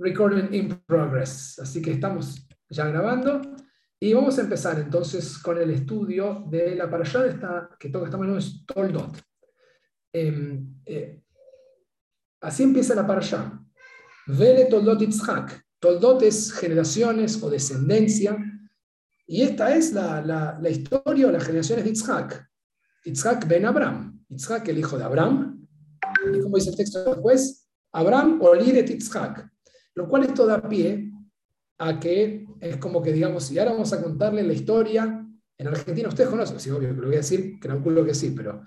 Recording in progress. Así que estamos ya grabando. Y vamos a empezar entonces con el estudio de la parashá de esta, que toca esta mano es Toldot. Em, eh, así empieza la parashá. Vele Toldot Itzhak. Toldot es generaciones o descendencia. Y esta es la historia o las generaciones de Itzhak. Itzhak ben Abraham. Itzhak, el hijo de Abraham. Y como dice el texto después, Abraham Oliret Itzhak. Lo cual esto da pie a que es como que digamos, y ahora vamos a contarle la historia. En Argentina ustedes conocen, sí, obvio que lo voy a decir, que no culo que sí, pero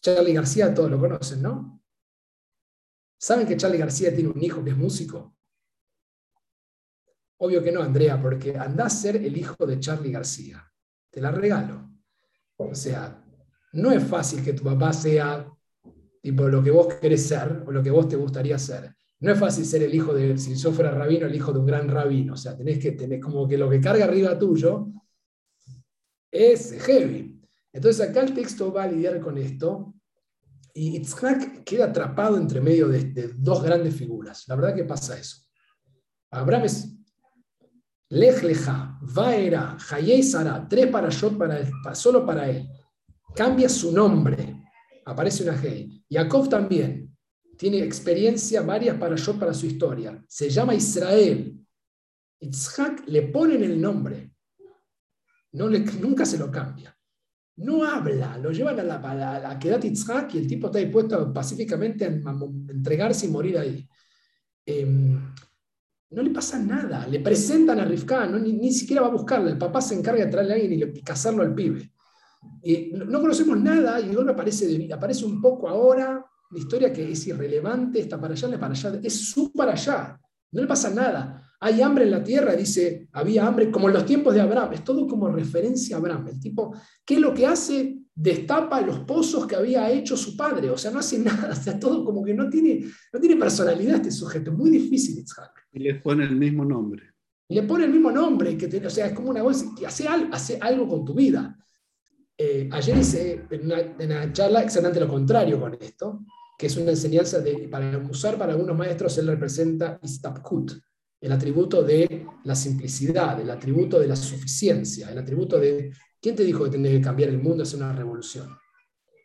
Charlie García todos lo conocen, ¿no? ¿Saben que Charlie García tiene un hijo que es músico? Obvio que no, Andrea, porque anda a ser el hijo de Charlie García. Te la regalo. O sea, no es fácil que tu papá sea tipo lo que vos querés ser o lo que vos te gustaría ser. No es fácil ser el hijo de, si yo fuera rabino, el hijo de un gran rabino. O sea, tenés que tener como que lo que carga arriba tuyo es heavy. Entonces acá el texto va a lidiar con esto y Itzhak queda atrapado entre medio de, de dos grandes figuras. La verdad que pasa eso. Abraham es Lech Vaera, Hayei Sara, tres para yo, para, solo para él. Cambia su nombre, aparece una Hei. Jacob también tiene experiencia varias para yo, para su historia. Se llama Israel. Itzhak le ponen el nombre. No le, nunca se lo cambia. No habla, lo llevan a la, a la Kedat Itzhak y el tipo está dispuesto pacíficamente a, entregarse y morir ahí. Em, no le pasa nada. Le presentan a Rivka, ni, siquiera va a buscarle. El papá se encarga de traerle a alguien y, casarlo al pibe. Y no, conocemos nada y no aparece, aparece un poco ahora, una historia que es irrelevante, está para allá, para allá, es su para allá, no le pasa nada. Hay hambre en la tierra, dice, había hambre, como en los tiempos de Abraham, es todo como referencia a Abraham. El tipo, ¿qué es lo que hace? Destapa los pozos que había hecho su padre, o sea, no hace nada, o sea, todo como que no tiene, no tiene personalidad este sujeto, muy difícil Y le pone el mismo nombre. Y le pone el mismo nombre, que o sea, es como una voz, que hace, hace algo con tu vida. Eh, ayer hice en una, en charla exactamente lo contrario con esto, que es una enseñanza de, para usar para algunos maestros, él representa Istapkut, el atributo de la simplicidad, el atributo de la suficiencia, el atributo de, ¿quién te dijo que tenés que cambiar el mundo, hacer una revolución?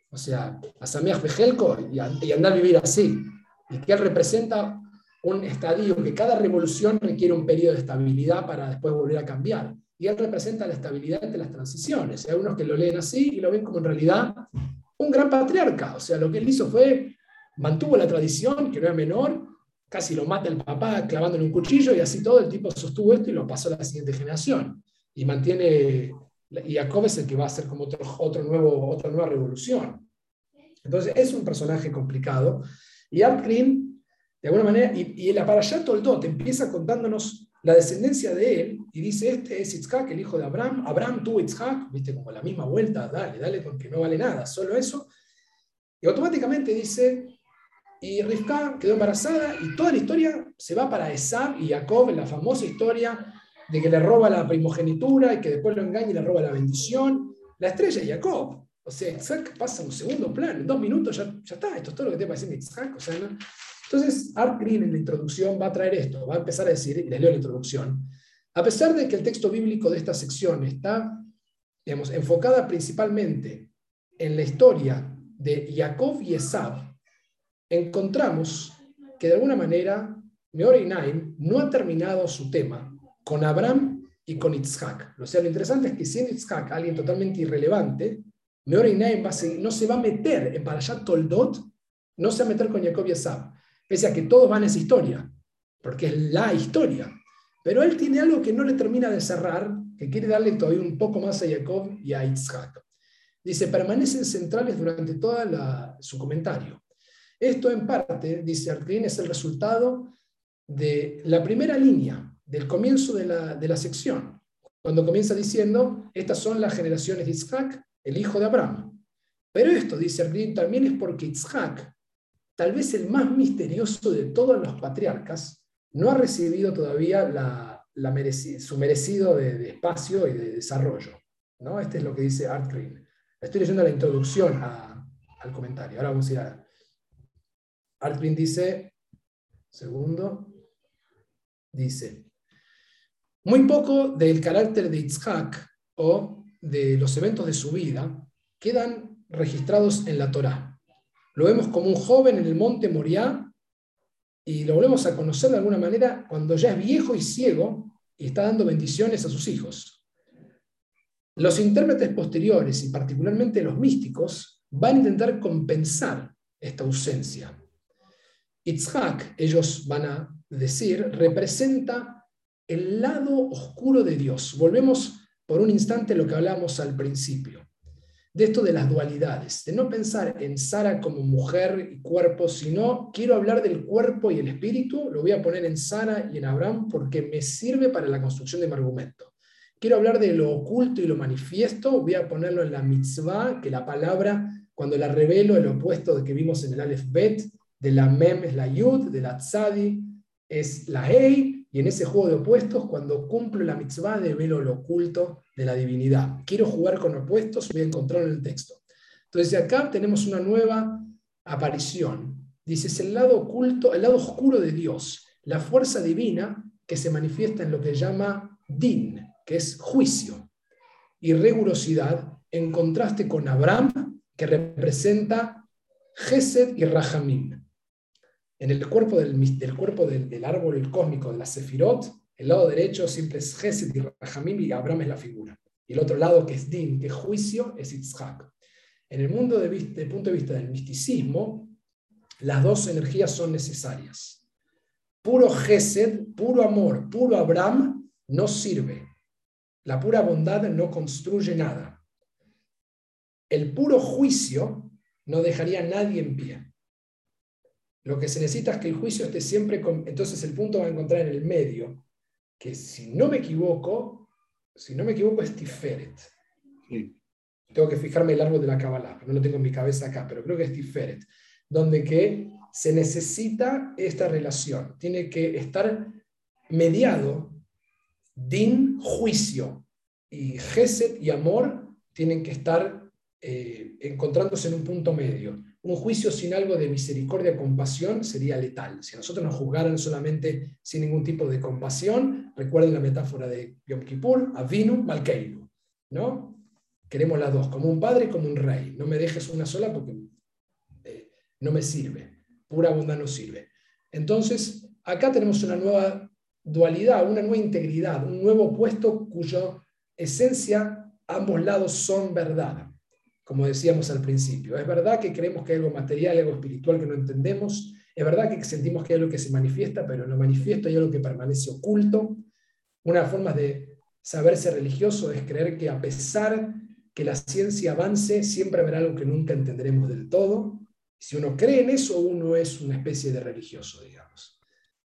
O sea, a Bejelko y, y andar a vivir así. Y que él representa un estadio, que cada revolución requiere un periodo de estabilidad para después volver a cambiar. Y él representa la estabilidad entre las transiciones. Hay unos que lo leen así y lo ven como en realidad un gran patriarca. O sea, lo que él hizo fue mantuvo la tradición, que no era menor, casi lo mata el papá clavándole un cuchillo y así todo el tipo sostuvo esto y lo pasó a la siguiente generación. Y mantiene, y Jacob es el que va a hacer como otro, otro nuevo, otra nueva revolución. Entonces es un personaje complicado. Y Art Green, de alguna manera, y, y el Aparashat Toldot empieza contándonos la descendencia de él y dice, este es Itzhak, el hijo de Abraham. Abraham tuvo Itzhak, viste, como la misma vuelta, dale, dale, porque no vale nada, solo eso. Y automáticamente dice, y Rivka quedó embarazada y toda la historia se va para Esab y Jacob, la famosa historia de que le roba la primogenitura y que después lo engaña y le roba la bendición. La estrella es Jacob. O sea, Isaac pasa a un segundo plano, en dos minutos ya, ya está, esto es todo lo que te parece Isaac. O sea, Entonces, Art Green en la introducción va a traer esto, va a empezar a decir, y les leo la introducción, a pesar de que el texto bíblico de esta sección está digamos, enfocada principalmente en la historia de Jacob y Esab, encontramos que de alguna manera Naim no ha terminado su tema con Abraham y con Itzhak. O sea, lo interesante es que siendo Itzhak alguien totalmente irrelevante, Naim no se va a meter en Parashat Toldot, no se va a meter con Jacob y Esab, pese a que todos van a esa historia, porque es la historia. Pero él tiene algo que no le termina de cerrar, que quiere darle todavía un poco más a Jacob y a Itzhak. Dice, permanecen centrales durante todo su comentario. Esto en parte, dice Arklin, es el resultado de la primera línea del comienzo de la, sección, cuando comienza diciendo, estas son las generaciones de Isaac, el hijo de Abraham. Pero esto, dice Arklin, también es porque Isaac, tal vez el más misterioso de todos los patriarcas, no ha recibido todavía su merecido de, espacio y de desarrollo. ¿no? Este es lo que dice Art Green. Estoy leyendo la introducción al comentario. Ahora vamos a ir a, Artwin dice, segundo, dice, muy poco del carácter de Itzhak o de los eventos de su vida quedan registrados en la Torá. Lo vemos como un joven en el monte Moriah y lo volvemos a conocer de alguna manera cuando ya es viejo y ciego y está dando bendiciones a sus hijos. Los intérpretes posteriores y particularmente los místicos van a intentar compensar esta ausencia. Itzhak, ellos van a decir, representa el lado oscuro de Dios. Volvemos por un instante a lo que hablamos al principio, de esto de las dualidades, de no pensar en Sara como mujer y cuerpo, sino quiero hablar del cuerpo y el espíritu, lo voy a poner en Sara y en Abraham porque me sirve para la construcción de mi argumento. Quiero hablar de lo oculto y lo manifiesto, voy a ponerlo en la mitzvah, que la palabra, cuando la revelo, el opuesto de que vimos en el Aleph Bet, de la Mem es la Yud, de la Tzadi es la Hei, y en ese juego de opuestos, cuando cumplo la mitzvah, develo lo oculto de la divinidad. Quiero jugar con opuestos, voy a encontrarlo en el texto. Entonces, acá tenemos una nueva aparición. Dice, es el lado oculto, el lado oscuro de Dios, la fuerza divina que se manifiesta en lo que llama din, que es juicio, y rigurosidad, en contraste con Abraham, que representa Gesed y Rahamim. En el cuerpo del, cuerpo del, árbol cósmico de la Sefirot, el lado derecho siempre es Gesed y Rahamim y Abraham es la figura. Y el otro lado, que es Din, que es juicio, es Yitzhak. En el mundo de, del punto de vista del misticismo, las dos energías son necesarias. Puro Gesed, puro amor, puro Abraham no sirve. La pura bondad no construye nada. El puro juicio no dejaría a nadie en pie. Lo que se necesita es que el juicio esté siempre con... Entonces el punto va a encontrar en el medio, que si no me equivoco, si no me equivoco es Tiferet. Tengo que fijarme el árbol de la Kabbalah, no lo tengo en mi cabeza acá, pero creo que es Tiferet, donde que se necesita esta relación. Tiene que estar mediado din, juicio, y Gesed y amor tienen que estar eh, encontrándose en un punto medio. Un juicio sin algo de misericordia, compasión, sería letal. Si nosotros nos juzgaran solamente sin ningún tipo de compasión, recuerden la metáfora de Yom Kippur, Avinu, Malkeinu. ¿no? Queremos las dos, como un padre y como un rey. No me dejes una sola porque eh, no me sirve. Pura bondad no sirve. Entonces, acá tenemos una nueva dualidad, una nueva integridad, un nuevo opuesto cuyo esencia ambos lados son verdad, como decíamos al principio. Es verdad que creemos que hay algo material, algo espiritual que no entendemos. Es verdad que sentimos que hay algo que se manifiesta, pero en lo manifiesto hay algo que permanece oculto. Una forma de saberse religioso es creer que a pesar que la ciencia avance, siempre habrá algo que nunca entenderemos del todo. Si uno cree en eso, uno es una especie de religioso, digamos.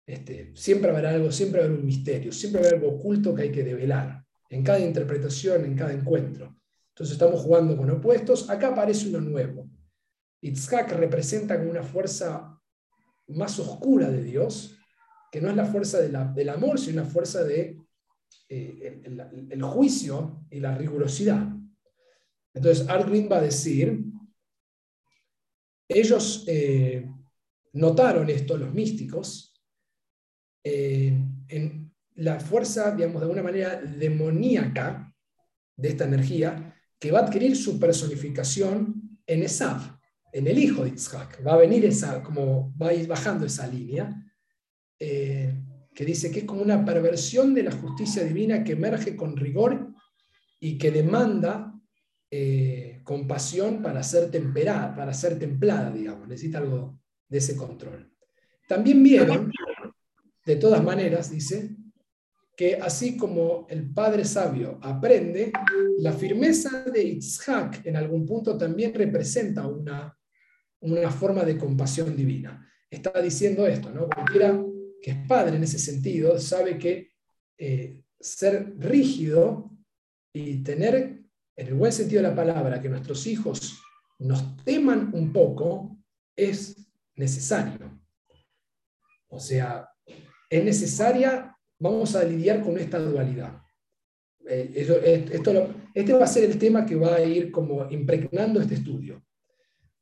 Este, siempre habrá algo, siempre habrá un misterio, siempre habrá algo oculto que hay que develar, en cada interpretación, en cada encuentro. Entonces estamos jugando con opuestos, acá aparece uno nuevo. Itzhak representa como una fuerza más oscura de Dios, que no es la fuerza del amor, sino una fuerza de eh, el, juicio y la rigurosidad. Entonces Argwin va a decir, ellos eh, notaron esto, los místicos, eh, en la fuerza, digamos, de alguna manera demoníaca de esta energía, que va a adquirir su personificación en Esav, en el hijo de Isaac. Va a venir esa, como va a ir bajando esa línea, eh, que dice que es como una perversión de la justicia divina que emerge con rigor y que demanda eh, compasión para ser temperada, para ser templada, digamos, necesita algo de ese control. También vieron de todas maneras, dice, que así como el padre sabio aprende, la firmeza de Itzhak en algún punto también representa una, una forma de compasión divina. Está diciendo esto, ¿no? Cualquiera que es padre en ese sentido sabe que eh, ser rígido y tener, en el buen sentido de la palabra, que nuestros hijos nos teman un poco, es necesario. O sea, es necesaria, vamos a lidiar con esta dualidad. Eh, esto, este va a ser el tema que va a ir como impregnando este estudio,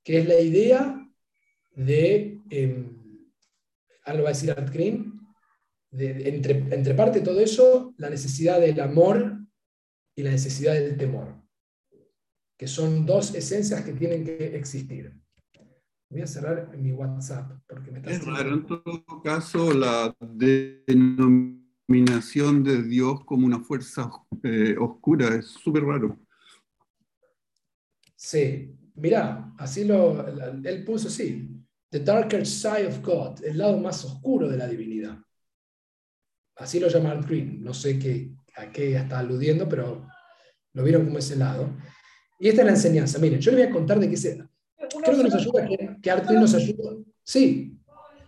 que es la idea de eh, ahora lo va a decir Art Green, entre, entre parte de todo eso, la necesidad del amor y la necesidad del temor, que son dos esencias que tienen que existir. Voy a cerrar mi WhatsApp porque me está Es raro, en todo caso, la denominación de Dios como una fuerza eh, oscura es súper raro. Sí, mira, así lo, él puso, sí, the darker side of God, el lado más oscuro de la divinidad. Así lo llama Art Green, no sé qué, a qué está aludiendo, pero lo vieron como ese lado. Y esta es la enseñanza. Miren, yo les voy a contar de qué se, Creo que nos ayuda, que, que nos ayuda. Sí.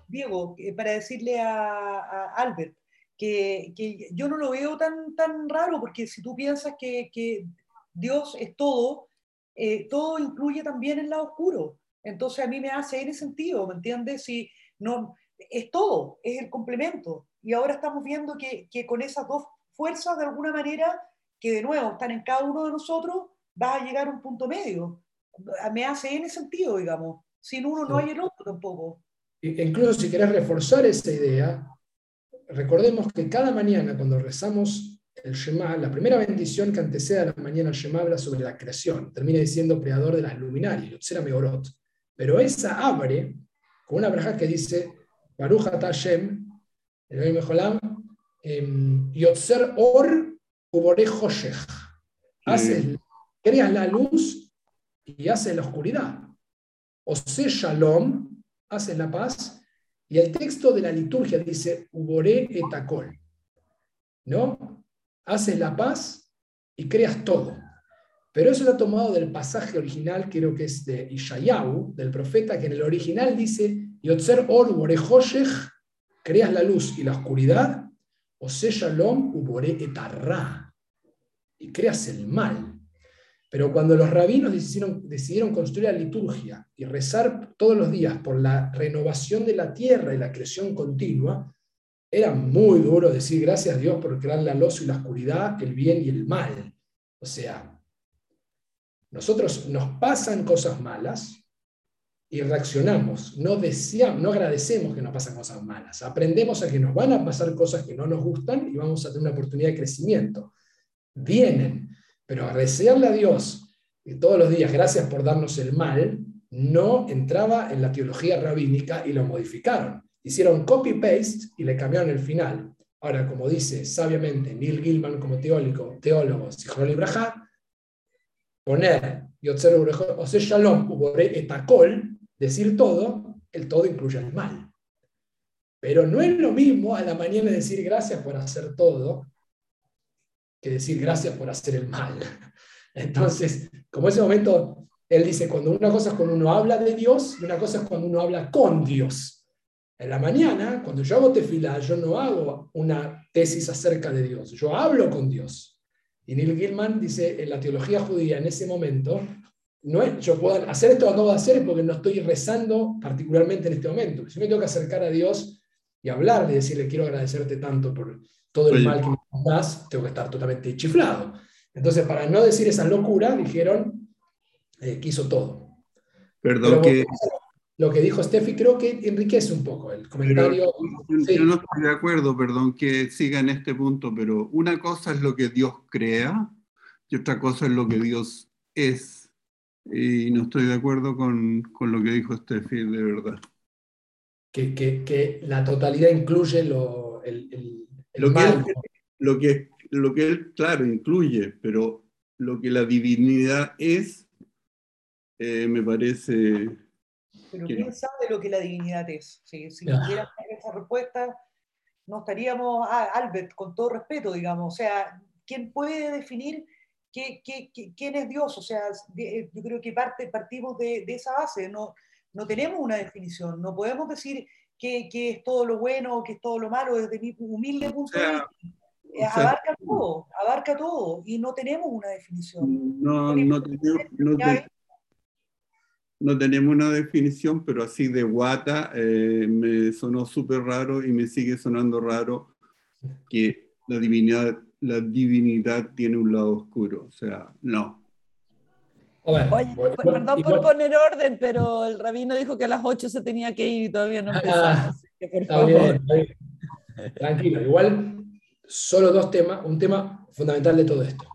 Diego, para decirle a, Albert que, que, yo no lo veo tan, tan raro, porque si tú piensas que, que Dios es todo, eh, todo incluye también el lado oscuro. Entonces a mí me hace en ese sentido, ¿me entiendes? Si no, es todo, es el complemento. Y ahora estamos viendo que, que, con esas dos fuerzas, de alguna manera, que de nuevo están en cada uno de nosotros, va a llegar a un punto medio me hace en ese sentido, digamos. Sin uno no hay el otro tampoco. Incluso si querés reforzar esa idea, recordemos que cada mañana cuando rezamos el Shema, la primera bendición que antecede a la mañana el Shema habla sobre la creación. Termina diciendo creador de las luminarias, Yotzera Megorot. Pero esa abre con una braja que dice Baruch Hashem, el Mejolam, em, Yotzer Or Ubore Hoshech. Haces, creas la luz y hace la oscuridad. Ose Shalom, hace la paz, y el texto de la liturgia dice, Uboré etakol, ¿no? Haces la paz y creas todo. Pero eso lo ha tomado del pasaje original, creo que es de Ishayahu, del profeta, que en el original dice, Yotzer or ubore creas la luz y la oscuridad, Ose Shalom ubore etarra, y creas el mal. Pero cuando los rabinos decidieron, construir la liturgia y rezar todos los días por la renovación de la tierra y la creación continua, era muy duro decir gracias a Dios por crear la luz y la oscuridad, el bien y el mal. O sea, nosotros nos pasan cosas malas y reaccionamos, no deseamos, no agradecemos que nos pasan cosas malas, aprendemos a que nos van a pasar cosas que no nos gustan y vamos a tener una oportunidad de crecimiento. Vienen, pero agradecerle a Dios todos los días, gracias por darnos el mal, no entraba en la teología rabínica y lo modificaron. Hicieron copy-paste y le cambiaron el final. Ahora, como dice sabiamente Neil Gilman como teólogo, teólogo, y Braja, poner Yotzer o Shalom, etakol, decir todo, el todo incluye el mal. Pero no es lo mismo a la mañana decir gracias por hacer todo que decir gracias por hacer el mal. Entonces, como ese momento, él dice, cuando una cosa es cuando uno habla de Dios y una cosa es cuando uno habla con Dios. En la mañana, cuando yo hago tefila, yo no hago una tesis acerca de Dios, yo hablo con Dios. Y Neil Gilman dice, en la teología judía, en ese momento, no es, yo puedo hacer esto que acabo de hacer porque no estoy rezando particularmente en este momento. Si me tengo que acercar a Dios y hablarle, decirle, quiero agradecerte tanto por todo el mal que me das, tengo que estar totalmente chiflado. Entonces, para no decir esa locura, dijeron eh, que hizo todo. Perdón, que... Lo que dijo Steffi creo que enriquece un poco el comentario. Yo no estoy de acuerdo, perdón que siga en este punto, pero una cosa es lo que Dios crea y otra cosa es lo que Dios es. Y no estoy de acuerdo con, con lo que dijo Steffi, de verdad. Que, que, que la totalidad incluye lo, el, el, lo, que él, lo, que, lo que él, claro, incluye, pero lo que la divinidad es, eh, me parece... Pero ¿quién sabe lo que la divinidad es? Si, si no tuviéramos esa respuesta, no estaríamos, ah, Albert, con todo respeto, digamos, o sea, ¿quién puede definir qué, qué, quién es Dios? O sea, yo creo que parte, partimos de, de esa base, no, no tenemos una definición, no podemos decir qué, es todo lo bueno, qué es todo lo malo, desde mi humilde punto de vista. Eh, abarca todo, abarca todo, y no tenemos una definición. No, no, tenemos, no, tenemos una definición, pero así de guata eh, me sonó súper raro y me sigue sonando raro que la divinidad, la divinidad tiene un lado oscuro. O sea, no. Oye, perdón por poner orden, pero el rabino dijo que a las 8 se tenía que ir y todavía no empezamos. está Bien, Tranquilo, igual solo dos temas, un tema fundamental de todo esto.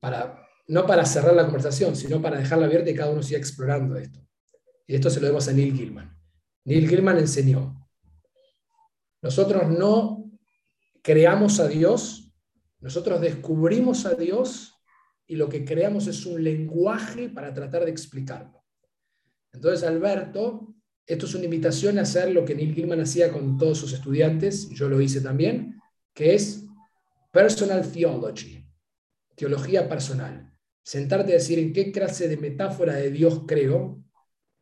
Para, no para cerrar la conversación, sino para dejarla abierta y cada uno siga explorando esto. Y esto se lo debemos a Neil Gilman. Neil Gilman enseñó, nosotros no creamos a Dios, nosotros descubrimos a Dios y lo que creamos es un lenguaje para tratar de explicarlo. Entonces, Alberto, esto es una invitación a hacer lo que Neil Gilman hacía con todos sus estudiantes, yo lo hice también, que es personal theology, teología personal. Sentarte a decir en qué clase de metáfora de Dios creo,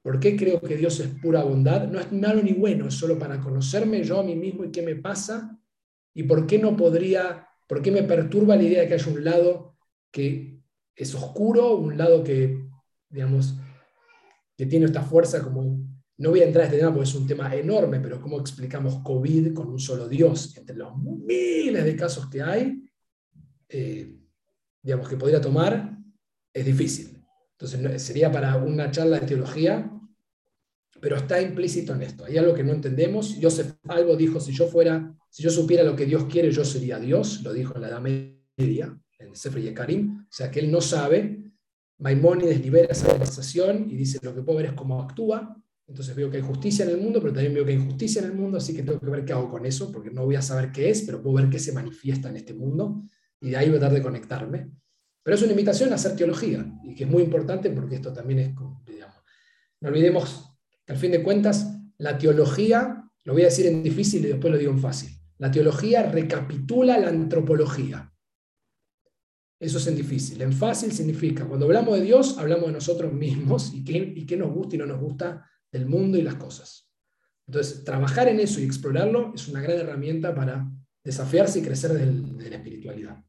por qué creo que Dios es pura bondad, no es malo ni bueno, es solo para conocerme yo a mí mismo y qué me pasa, y por qué no podría, por qué me perturba la idea de que haya un lado que es oscuro, un lado que, digamos, que tiene esta fuerza como no voy a entrar a este tema porque es un tema enorme, pero cómo explicamos COVID con un solo Dios entre los miles de casos que hay, eh, digamos, que podría tomar, es difícil. Entonces sería para una charla de teología, pero está implícito en esto. Hay algo que no entendemos. Joseph Albo dijo, si yo fuera, si yo supiera lo que Dios quiere, yo sería Dios, lo dijo en la Edad Media, en Sefer Yekarim, o sea que él no sabe. Maimónides libera esa conversación y dice, lo que puedo ver es cómo actúa, entonces veo que hay justicia en el mundo, pero también veo que hay injusticia en el mundo, así que tengo que ver qué hago con eso, porque no voy a saber qué es, pero puedo ver qué se manifiesta en este mundo, y de ahí voy a tratar de conectarme. Pero es una invitación a hacer teología, y que es muy importante porque esto también es, digamos, no olvidemos que al fin de cuentas, la teología, lo voy a decir en difícil y después lo digo en fácil, la teología recapitula la antropología. Eso es en difícil. En fácil significa, cuando hablamos de Dios, hablamos de nosotros mismos y qué, y qué nos gusta y no nos gusta del mundo y las cosas. Entonces, trabajar en eso y explorarlo es una gran herramienta para desafiarse y crecer de la espiritualidad.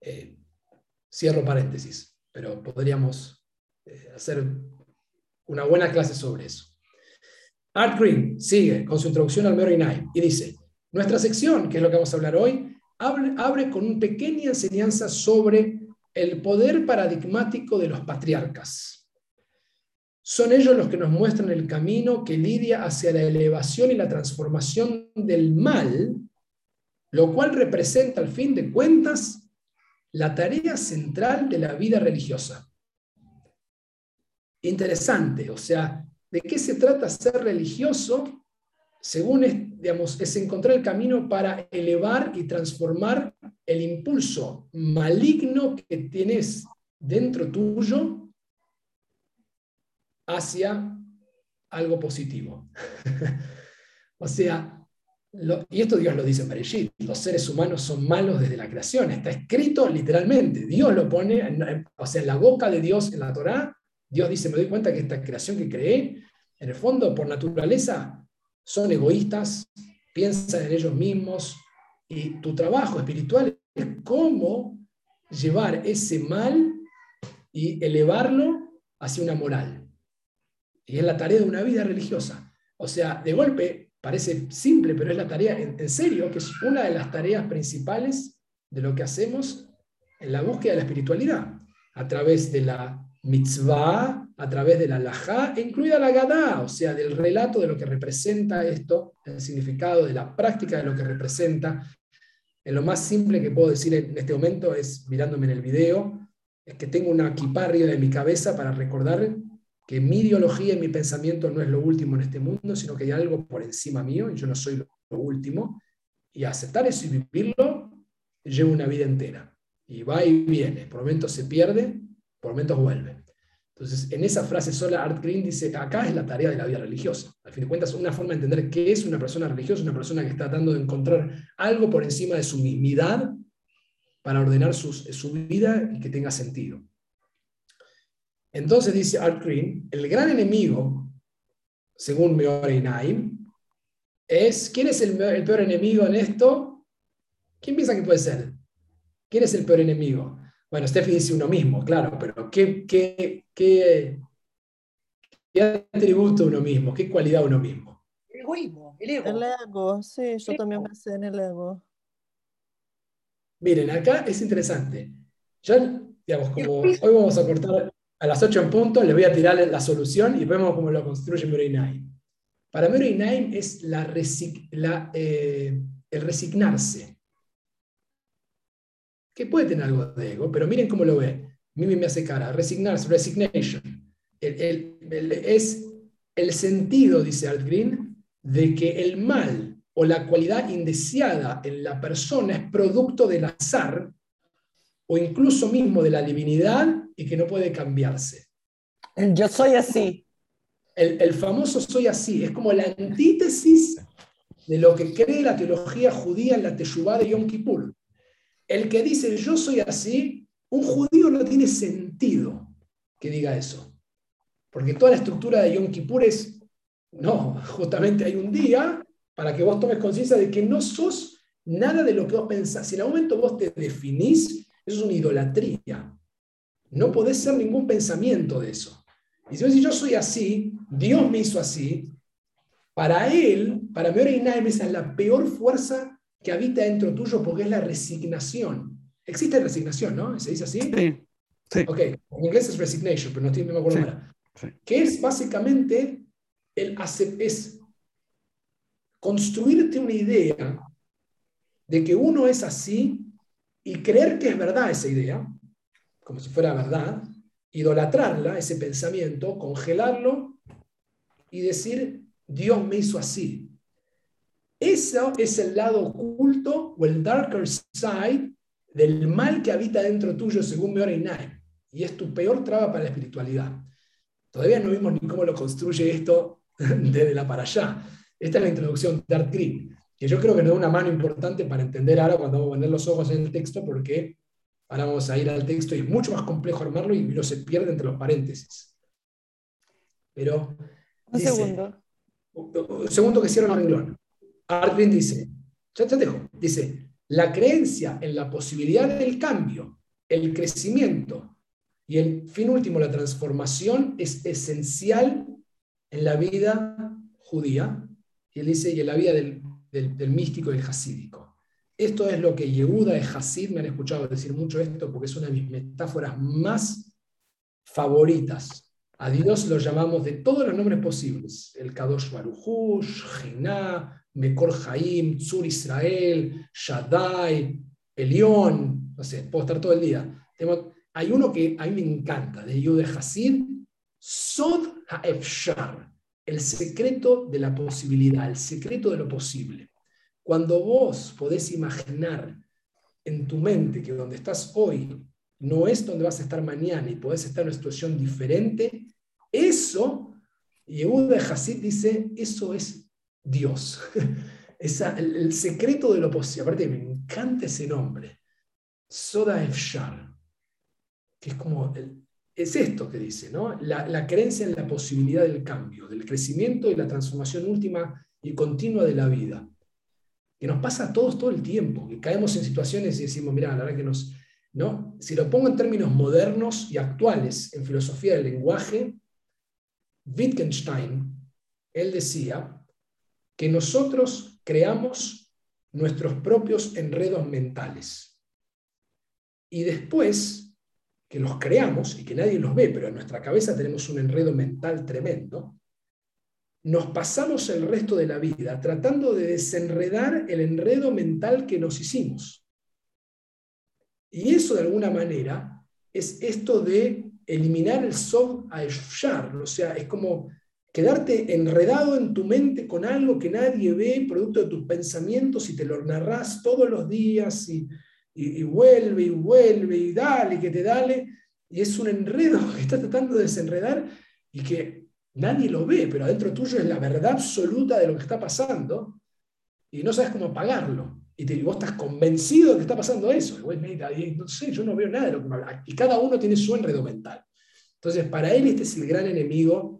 Eh, cierro paréntesis, pero podríamos eh, hacer una buena clase sobre eso. Art Green sigue con su introducción al Mary Night y dice, nuestra sección, que es lo que vamos a hablar hoy, abre, con una pequeña enseñanza sobre el poder paradigmático de los patriarcas. Son ellos los que nos muestran el camino que lidia hacia la elevación y la transformación del mal, lo cual representa, al fin de cuentas, la tarea central de la vida religiosa. Interesante, o sea, ¿de qué se trata ser religioso? Según es, es encontrar el camino para elevar y transformar el impulso maligno que tienes dentro tuyo hacia algo positivo. o sea, y esto Dios lo dice en Bereshit, los seres humanos son malos desde la creación, está escrito literalmente, Dios lo pone, en, o sea, en la boca de Dios en la Torá, Dios dice, me doy cuenta que esta creación que creé, en el fondo, por naturaleza, son egoístas, piensan en ellos mismos, y tu trabajo espiritual es cómo llevar ese mal y elevarlo hacia una moral. Y es la tarea de una vida religiosa. O sea, de golpe parece simple, pero es la tarea, en, serio, que es una de las tareas principales de lo que hacemos en la búsqueda de la espiritualidad, a través de la mitzvah, a través de la lajá, incluida la gadá, o sea, del relato de lo que representa esto, el significado de la práctica de lo que representa. En lo más simple que puedo decir en este momento es, mirándome en el video, es que tengo una equiparrio de mi cabeza para recordar que mi ideología y mi pensamiento no es lo último en este mundo, sino que hay algo por encima mío y yo no soy lo último. Y aceptar eso y vivirlo lleva una vida entera. Y va y viene. Por momentos se pierde, por momentos vuelve. Entonces, en esa frase sola, Art Green dice, acá es la tarea de la vida religiosa. Al fin de cuentas, una forma de entender qué es una persona religiosa, una persona que está tratando de encontrar algo por encima de su mismidad para ordenar su vida y que tenga sentido. Entonces dice Art Green, el gran enemigo, según Meore Naim, es, ¿quién es el, peor enemigo en esto? ¿Quién piensa que puede ser? ¿Quién es el peor enemigo? Bueno, Steffi dice uno mismo, claro, pero ¿qué, qué, qué, atributo uno mismo? ¿Qué cualidad uno mismo? El egoísmo, el ego. El ego, sí, yo también pensé en el ego. Miren, acá es interesante. Ya digamos, como hoy vamos a cortar a las 8 en punto, le voy a tirar la solución y vemos cómo lo construye Murray Naim. Para Murray Naim es la, eh, el resignarse, que puede tener algo de ego, pero miren cómo lo ve. Mimi me hace cara, resignarse, resignation. es el sentido, dice Art Green, de que el mal o la cualidad indeseada en la persona es producto del azar o incluso mismo de la divinidad y que no puede cambiarse. Yo soy así. El, famoso soy así, es como la antítesis de lo que cree la teología judía en la Teshuvah de Yom Kippur. El que dice yo soy así, un judío no tiene sentido que diga eso. Porque toda la estructura de Yom Kippur es, no, justamente hay un día para que vos tomes conciencia de que no sos nada de lo que vos pensás. Si en algún momento vos te definís, eso es una idolatría. No podés ser ningún pensamiento de eso. Y si vos decís, yo soy así, Dios me hizo así, para él, para Inaim, esa es la peor fuerza que habita dentro tuyo porque es la resignación. Existe resignación, ¿no? ¿Se dice así? Sí. Ok, en inglés es resignation, pero no, me acuerdo sí. Que es básicamente el es construirte una idea de que uno es así y creer que es verdad esa idea, como si fuera verdad, idolatrarla, ese pensamiento, congelarlo y decir, Dios me hizo así. Eso es el lado oculto o el darker side del mal que habita dentro tuyo, según Meora y es tu peor traba para la espiritualidad. Todavía no vimos ni cómo lo construye esto desde la para allá. Esta es la introducción de Art Green, que yo creo que nos da una mano importante para entender ahora cuando vamos a poner los ojos en el texto, porque ahora vamos a ir al texto y es mucho más complejo armarlo y no se pierde entre los paréntesis. Pero. Un segundo. Un segundo que cierra el renglón. Art Green dice: ya te dejo. Dice: la creencia en la posibilidad del cambio, el crecimiento y el fin último, la transformación, es esencial en la vida judía y él dice, y en la vida del, místico y del hasídico. Esto es lo que Yehuda de Hasid, me han escuchado decir mucho esto porque es una de mis metáforas más favoritas. A Dios lo llamamos de todos los nombres posibles. El Kadosh Baruchush, Jiná, Mekor Haim, Tzur Israel, Shaddai, Elión, no sé, puedo estar todo el día. hay uno que a mí me encanta, de Yehuda de Hasid, Sod HaEfshar, el secreto de la posibilidad, el secreto de lo posible. Cuando vos podés imaginar en tu mente que donde estás hoy no es donde vas a estar mañana y podés estar en una situación diferente, eso, Yehuda Hasid dice, eso es Dios. El, secreto de lo posible. Aparte, me encanta ese nombre. Soda Efshar, que es como es esto que dice, ¿no? La, creencia en la posibilidad del cambio, del crecimiento y la transformación última y continua de la vida. Que nos pasa a todos todo el tiempo, que caemos en situaciones y decimos, mira, la verdad que nos... ¿no? Si lo pongo en términos modernos y actuales en filosofía del lenguaje, Wittgenstein, él decía que nosotros creamos nuestros propios enredos mentales. Y después que los creamos y que nadie los ve, pero en nuestra cabeza tenemos un enredo mental tremendo, nos pasamos el resto de la vida tratando de desenredar el enredo mental que nos hicimos. Y eso de alguna manera es esto de eliminar el soft a o sea, es como quedarte enredado en tu mente con algo que nadie ve, producto de tus pensamientos, y te lo narras todos los días y y, vuelve y vuelve y dale, que te dale, y es un enredo que está tratando de desenredar y que nadie lo ve, pero adentro tuyo es la verdad absoluta de lo que está pasando y no sabes cómo pagarlo. Y, te, vos estás convencido de que está pasando eso. Y, no sé, yo no veo nada de lo que me habla. Y cada uno tiene su enredo mental. Entonces, para él este es el gran enemigo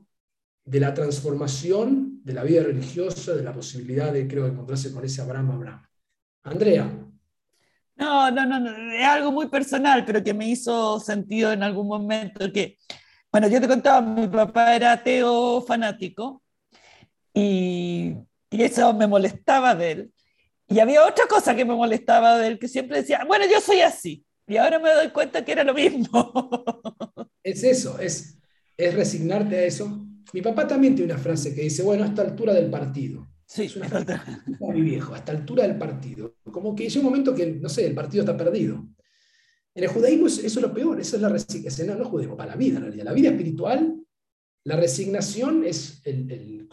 de la transformación de la vida religiosa, de la posibilidad de, creo, encontrarse con ese Abraham Abraham. Andrea, no, no, no, no, es algo muy personal, pero que me hizo sentido en algún momento. Que, bueno, yo te contaba, mi papá era ateo fanático y, y eso me molestaba de él. Y había otra cosa que me molestaba de él, que siempre decía, bueno, yo soy así. Y ahora me doy cuenta que era lo mismo. Es eso, es, es resignarte a eso. Mi papá también tiene una frase que dice, bueno, a esta altura del partido. Sí, es una frase mi viejo, a esta altura del partido. Como que llega un momento que, no sé, el partido está perdido. En el judaísmo eso es lo peor, eso es la resignación, no, no judaísmo, para la vida en realidad. La vida espiritual, la resignación es, el, el,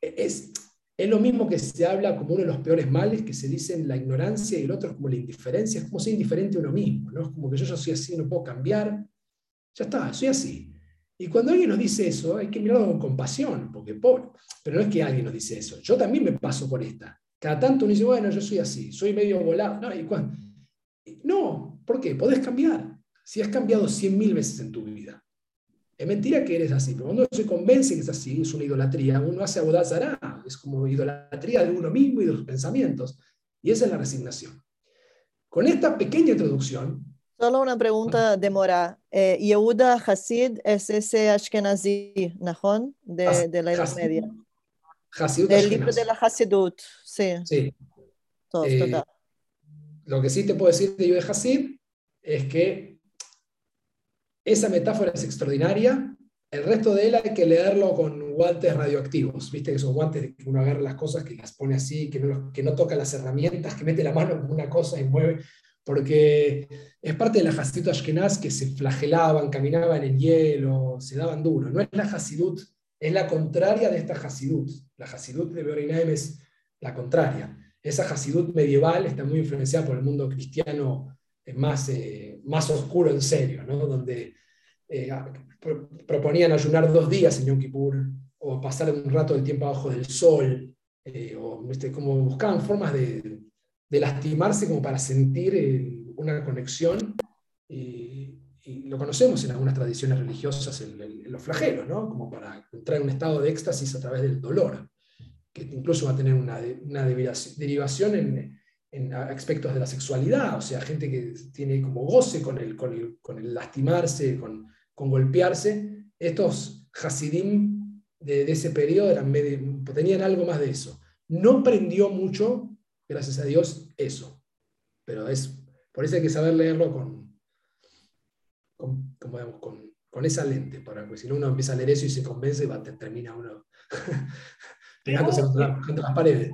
es, es lo mismo que se habla como uno de los peores males, que se dicen la ignorancia y el otro es como la indiferencia, es como ser indiferente a uno mismo, ¿no? Es como que yo, yo soy así, no puedo cambiar, ya está, soy así. Y cuando alguien nos dice eso, hay que mirarlo con compasión, porque pobre, pero no es que alguien nos dice eso, yo también me paso por esta. Cada tanto uno dice, bueno, yo soy así, soy medio volado. No, y no ¿por qué? Podés cambiar. Si has cambiado cien mil veces en tu vida. Es mentira que eres así, pero cuando uno se convence que es así, es una idolatría. Uno hace abodazará, es como idolatría de uno mismo y de los pensamientos. Y esa es la resignación. Con esta pequeña introducción, Solo una pregunta de Mora. Eh, Yehuda Hasid es ese Ashkenazi, ¿najón? De, de la Edad Media. Hasidut Del libro Ashkenaz. de la Hasidut, sí. Sí. Todo, Eh, total. Lo que sí te puedo decir de Yude Hasid es que esa metáfora es extraordinaria. El resto de él hay que leerlo con guantes radioactivos. Viste que esos guantes de que uno agarra las cosas, que las pone así, que no, que no toca las herramientas, que mete la mano en una cosa y mueve. Porque es parte de la Hasidut Ashkenaz que se flagelaban, caminaban en hielo, se daban duro. No es la Hasidut, es la contraria de esta Hasidut. La Hasidut de Beorinaim es la contraria. Esa Hasidut medieval está muy influenciada por el mundo cristiano eh, más, eh, más oscuro en serio, ¿no? donde eh, proponían ayunar dos días en Yom Kippur, o pasar un rato del tiempo abajo del sol, o ¿viste? como buscaban formas de, de lastimarse como para sentir eh, una conexión. Y, lo conocemos en algunas tradiciones religiosas, en los flagelos, ¿no? como para entrar en un estado de éxtasis a través del dolor, que incluso va a tener una, de- una derivación en, aspectos de la sexualidad, o sea, gente que tiene como goce con el, con el, con el lastimarse, con, con golpearse. Estos Hasidim de, de ese periodo eran medio- tenían algo más de eso. No prendió mucho, gracias a Dios, eso. Pero es, por eso hay que saber leerlo con, con, como digamos, con, con esa lente, para, porque si no uno empieza a leer eso y se convence, va, te- termina uno pegándose contra, las paredes.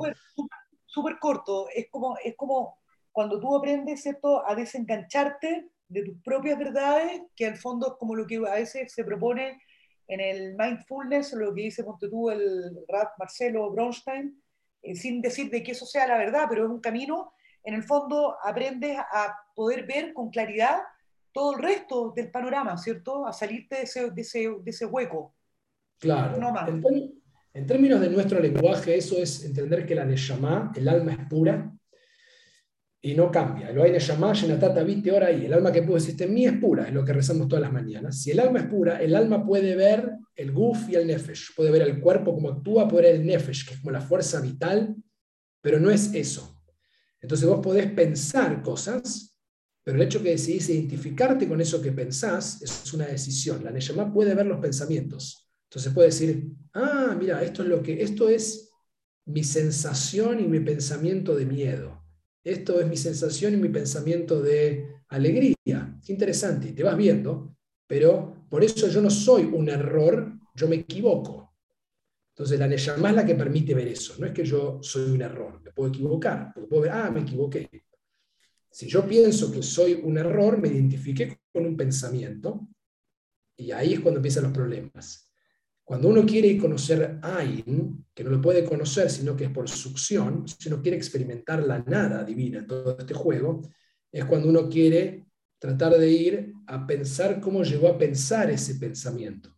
súper corto. Es como, es como cuando tú aprendes, ¿cierto?, a desengancharte de tus propias verdades, que al fondo es como lo que a veces se propone en el mindfulness, lo que dice, ponte tú, el Rap Marcelo Bronstein, eh, sin decir de que eso sea la verdad, pero es un camino. En el fondo aprendes a poder ver con claridad todo el resto del panorama, ¿cierto? A salirte de ese, de ese, de ese hueco. Claro. No más. En, en términos de nuestro lenguaje, eso es entender que la Neshama, el alma es pura y no cambia. Lo hay ahora ahí. El alma que pudo en mí es pura, es lo que rezamos todas las mañanas. Si el alma es pura, el alma puede ver el guf y el nefesh, puede ver el cuerpo como actúa, puede ver el nefesh, que es como la fuerza vital, pero no es eso. Entonces vos podés pensar cosas, pero el hecho que decidís identificarte con eso que pensás es una decisión. La Neshama puede ver los pensamientos. Entonces puede decir, ah, mira, esto es lo que, esto es mi sensación y mi pensamiento de miedo. Esto es mi sensación y mi pensamiento de alegría. Qué interesante. Te vas viendo, pero por eso yo no soy un error, yo me equivoco. Entonces la Neshama es la que permite ver eso. No es que yo soy un error, me puedo equivocar, porque puedo ver, ah, me equivoqué. Si yo pienso que soy un error, me identifiqué con un pensamiento y ahí es cuando empiezan los problemas. Cuando uno quiere conocer Ain, que no lo puede conocer sino que es por succión, si uno quiere experimentar la nada divina todo este juego, es cuando uno quiere tratar de ir a pensar cómo llegó a pensar ese pensamiento.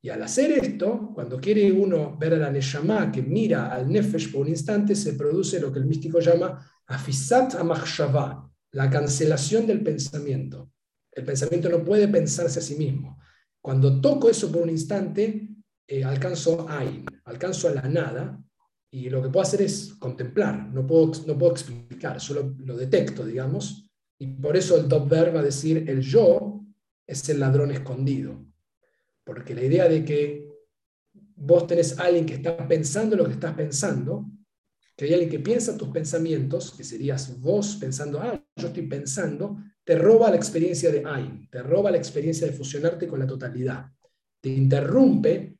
Y al hacer esto, cuando quiere uno ver a la Neshama que mira al Nefesh por un instante, se produce lo que el místico llama Afisat Amachshava, la cancelación del pensamiento. El pensamiento no puede pensarse a sí mismo. Cuando toco eso por un instante, eh, alcanzo Ain, alcanzo a la nada, y lo que puedo hacer es contemplar, no puedo, no puedo explicar, solo lo detecto, digamos, y por eso el top ver va a decir, el yo es el ladrón escondido, porque la idea de que vos tenés a alguien que está pensando lo que estás pensando, que hay alguien que piensa tus pensamientos, que serías vos pensando, ah, yo estoy pensando, te roba la experiencia de Ain, te roba la experiencia de fusionarte con la totalidad, te interrumpe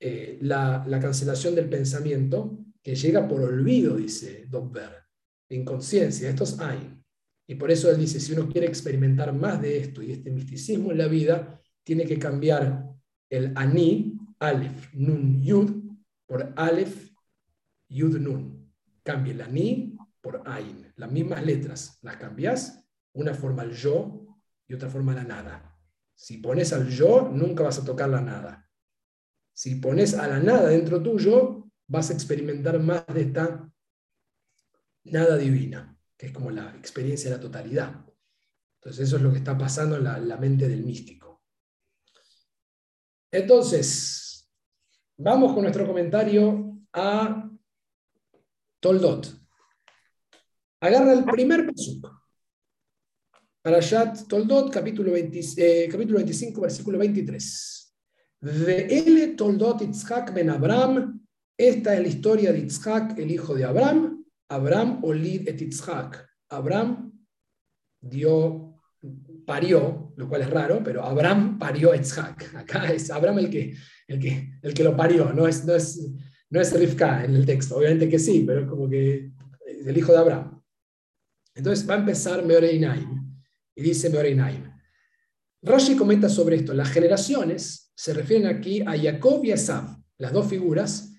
eh, la, cancelación del pensamiento que llega por olvido, dice Dobbert, inconsciencia, esto es Ain. Y por eso él dice, si uno quiere experimentar más de esto y este misticismo en la vida, tiene que cambiar el Ani, Aleph, Nun, Yud, por Aleph, Yud, Nun. Cambia el Ani por Ain, las mismas letras, las cambias una forma al yo y otra forma a la nada. Si pones al yo, nunca vas a tocar la nada. Si pones a la nada dentro tuyo, vas a experimentar más de esta nada divina, que es como la experiencia de la totalidad. Entonces eso es lo que está pasando en la, mente del místico. Entonces, vamos con nuestro comentario a Toldot. Agarra el primer pasuk. Parashat Toldot, capítulo, 20, capítulo 25, versículo 23. Ve'ele Toldot Itzhak ben Abraham. Esta es la historia de Itzhak, el hijo de Abraham. Abraham olid et Itzhak. Abraham dio, parió, lo cual es raro, pero Abraham parió Itzhak. Acá es Abraham el que, el que, el que lo parió, no es, no, es, no es Rivka en el texto. Obviamente que sí, pero es como que el hijo de Abraham. Entonces va a empezar Meoreinaim. Y dice Meoreinaim. Rashi comenta sobre esto. Las generaciones se refieren aquí a Jacob y Esav, las dos figuras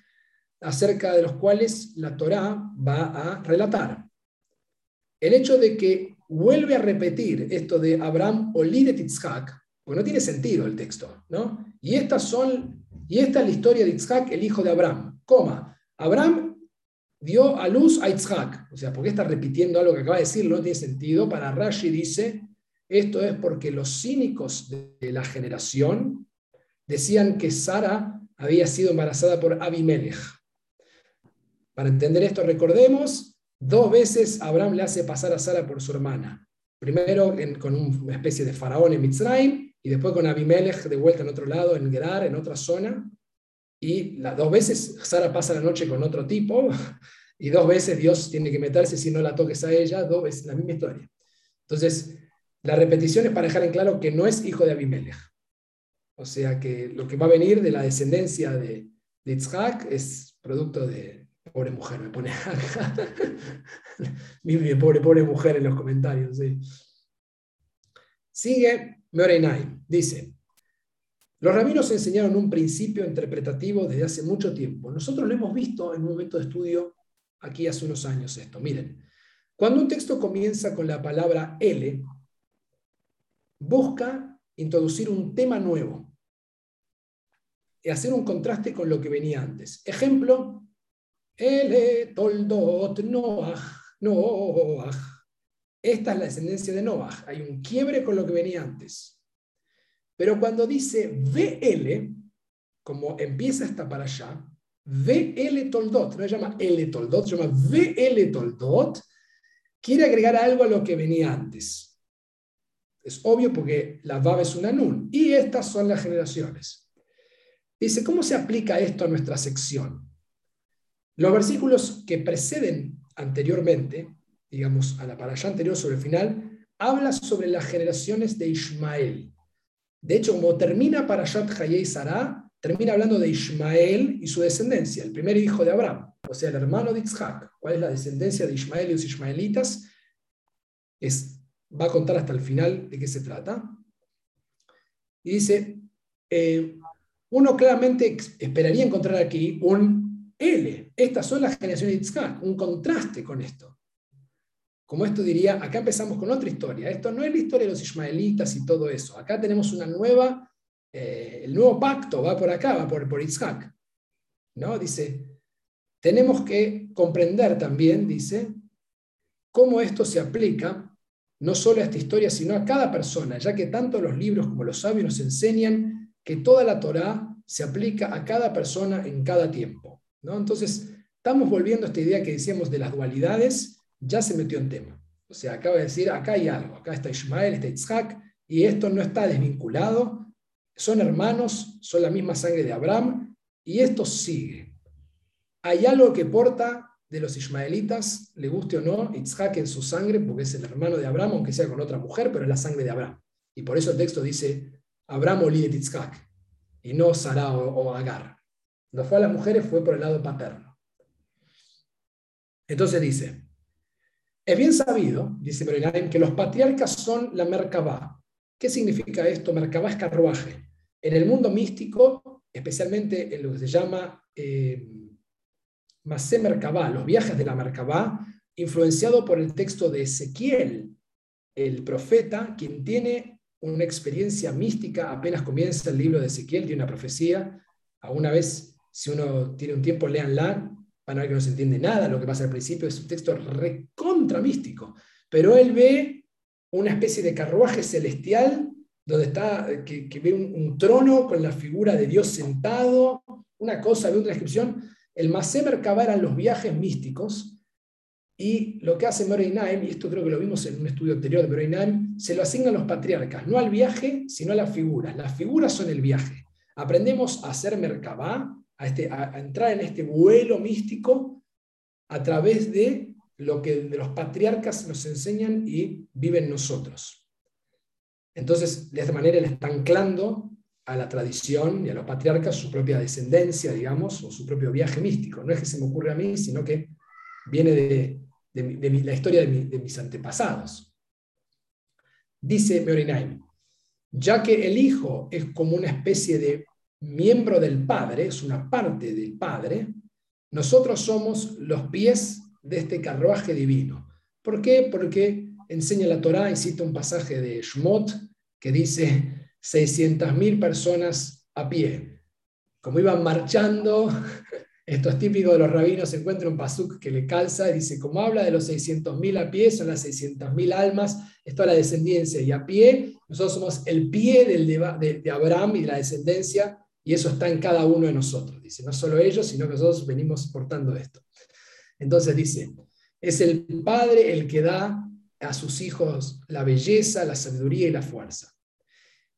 acerca de los cuales la Torá va a relatar. El hecho de que vuelve a repetir esto de Abraham Olid et porque no tiene sentido el texto, ¿no? Y estas son, y esta es la historia de Itzhak, el hijo de Abraham, coma, Abraham dio a luz a Itzhak, o sea, porque está repitiendo algo que acaba de decir, no tiene sentido, para Rashi dice, esto es porque los cínicos de la generación decían que Sara había sido embarazada por Abimelech. Para entender esto, recordemos, dos veces Abraham le hace pasar a Sara por su hermana. Primero con una especie de faraón en Mitzrayim y después con Abimelech de vuelta en otro lado, en Gerar, en otra zona. Y las dos veces Sara pasa la noche con otro tipo y dos veces Dios tiene que meterse si no la toques a ella, dos veces la misma historia. Entonces, la repetición es para dejar en claro que no es hijo de Abimelech. O sea que lo que va a venir de la descendencia de, de es producto de pobre mujer, me pone acá. mi, pobre, pobre mujer en los comentarios. Sigue Meorenai, dice, los rabinos enseñaron un principio interpretativo desde hace mucho tiempo. Nosotros lo hemos visto en un momento de estudio aquí hace unos años esto. Miren, cuando un texto comienza con la palabra L, busca introducir un tema nuevo y hacer un contraste con lo que venía antes. Ejemplo, Ele toldot Noach, Noach. Esta es la descendencia de Noach. Hay un quiebre con lo que venía antes. Pero cuando dice VL, como empieza esta para allá, VL toldot, no se llama L toldot, se llama VL toldot, quiere agregar algo a lo que venía antes. Es obvio porque la Vav es una Nun. Y estas son las generaciones. Dice, ¿cómo se aplica esto a nuestra sección? Los versículos que preceden anteriormente, digamos a la parasha anterior sobre el final, habla sobre las generaciones de Ismael. De hecho, como termina Parashat Hayei Sarah, termina hablando de Ismael y su descendencia, el primer hijo de Abraham, o sea, el hermano de Isaac. ¿Cuál es la descendencia de Ismael y los ismaelitas? Es va a contar hasta el final de qué se trata. Y dice, eh, uno claramente esperaría encontrar aquí un L. Estas son las generaciones de Itzhak, un contraste con esto. Como esto diría, acá empezamos con otra historia. Esto no es la historia de los ismaelitas y todo eso. Acá tenemos una nueva, eh, el nuevo pacto va por acá, va por, por Itzhak. ¿No? Dice, tenemos que comprender también, dice, cómo esto se aplica no solo a esta historia, sino a cada persona, ya que tanto los libros como los sabios nos enseñan que toda la Torá se aplica a cada persona en cada tiempo. ¿no? Entonces, estamos volviendo a esta idea que decíamos de las dualidades, ya se metió en tema. O sea, acaba de decir, acá hay algo, acá está Ismael, está Isaac, y esto no está desvinculado, son hermanos, son la misma sangre de Abraham, y esto sigue. Hay algo que porta de los ismaelitas, le guste o no, Itzhak en su sangre, porque es el hermano de Abraham, aunque sea con otra mujer, pero es la sangre de Abraham. Y por eso el texto dice, Abraham o Itzhak, y no Sara o, Agar. No fue a las mujeres, fue por el lado paterno. Entonces dice, es bien sabido, dice Berenaim, que los patriarcas son la Merkabah. ¿Qué significa esto? Merkabah es carruaje. En el mundo místico, especialmente en lo que se llama eh, Masé Merkabah, los viajes de la Merkabah, influenciado por el texto de Ezequiel, el profeta, quien tiene una experiencia mística apenas comienza el libro de Ezequiel, tiene una profecía. A una vez, si uno tiene un tiempo, leanla, van a ver que no se entiende nada lo que pasa al principio, es un texto recontra místico. Pero él ve una especie de carruaje celestial donde está, que, ve un, trono con la figura de Dios sentado, una cosa, ve otra descripción. El Masé Merkabah eran los viajes místicos, y lo que hace Murray Naim, y esto creo que lo vimos en un estudio anterior de Murray Naim, se lo asignan los patriarcas, no al viaje, sino a las figuras. Las figuras son el viaje. Aprendemos a hacer Merkabah, a, este, a, entrar en este vuelo místico a través de lo que de los patriarcas nos enseñan y viven nosotros. Entonces, de esta manera le está anclando a la tradición y a los patriarcas su propia descendencia, digamos, o su propio viaje místico. No es que se me ocurra a mí, sino que viene de, de, la historia de, mis antepasados. Dice Meorinaim, ya que el hijo es como una especie de miembro del padre, es una parte del padre, nosotros somos los pies de este carruaje divino. ¿Por qué? Porque enseña la Torá y cita un pasaje de Shmot que dice 600.000 personas a pie. Como iban marchando esto es típico de los rabinos, se encuentra un pasuk que le calza y dice, como habla de los 600.000 a pie, son las 600.000 almas, esto es la descendencia, y a pie, nosotros somos el pie del de, de, Abraham y de la descendencia, y eso está en cada uno de nosotros. Dice, no solo ellos, sino que nosotros venimos portando esto. Entonces dice, es el Padre el que da a sus hijos la belleza, la sabiduría y la fuerza.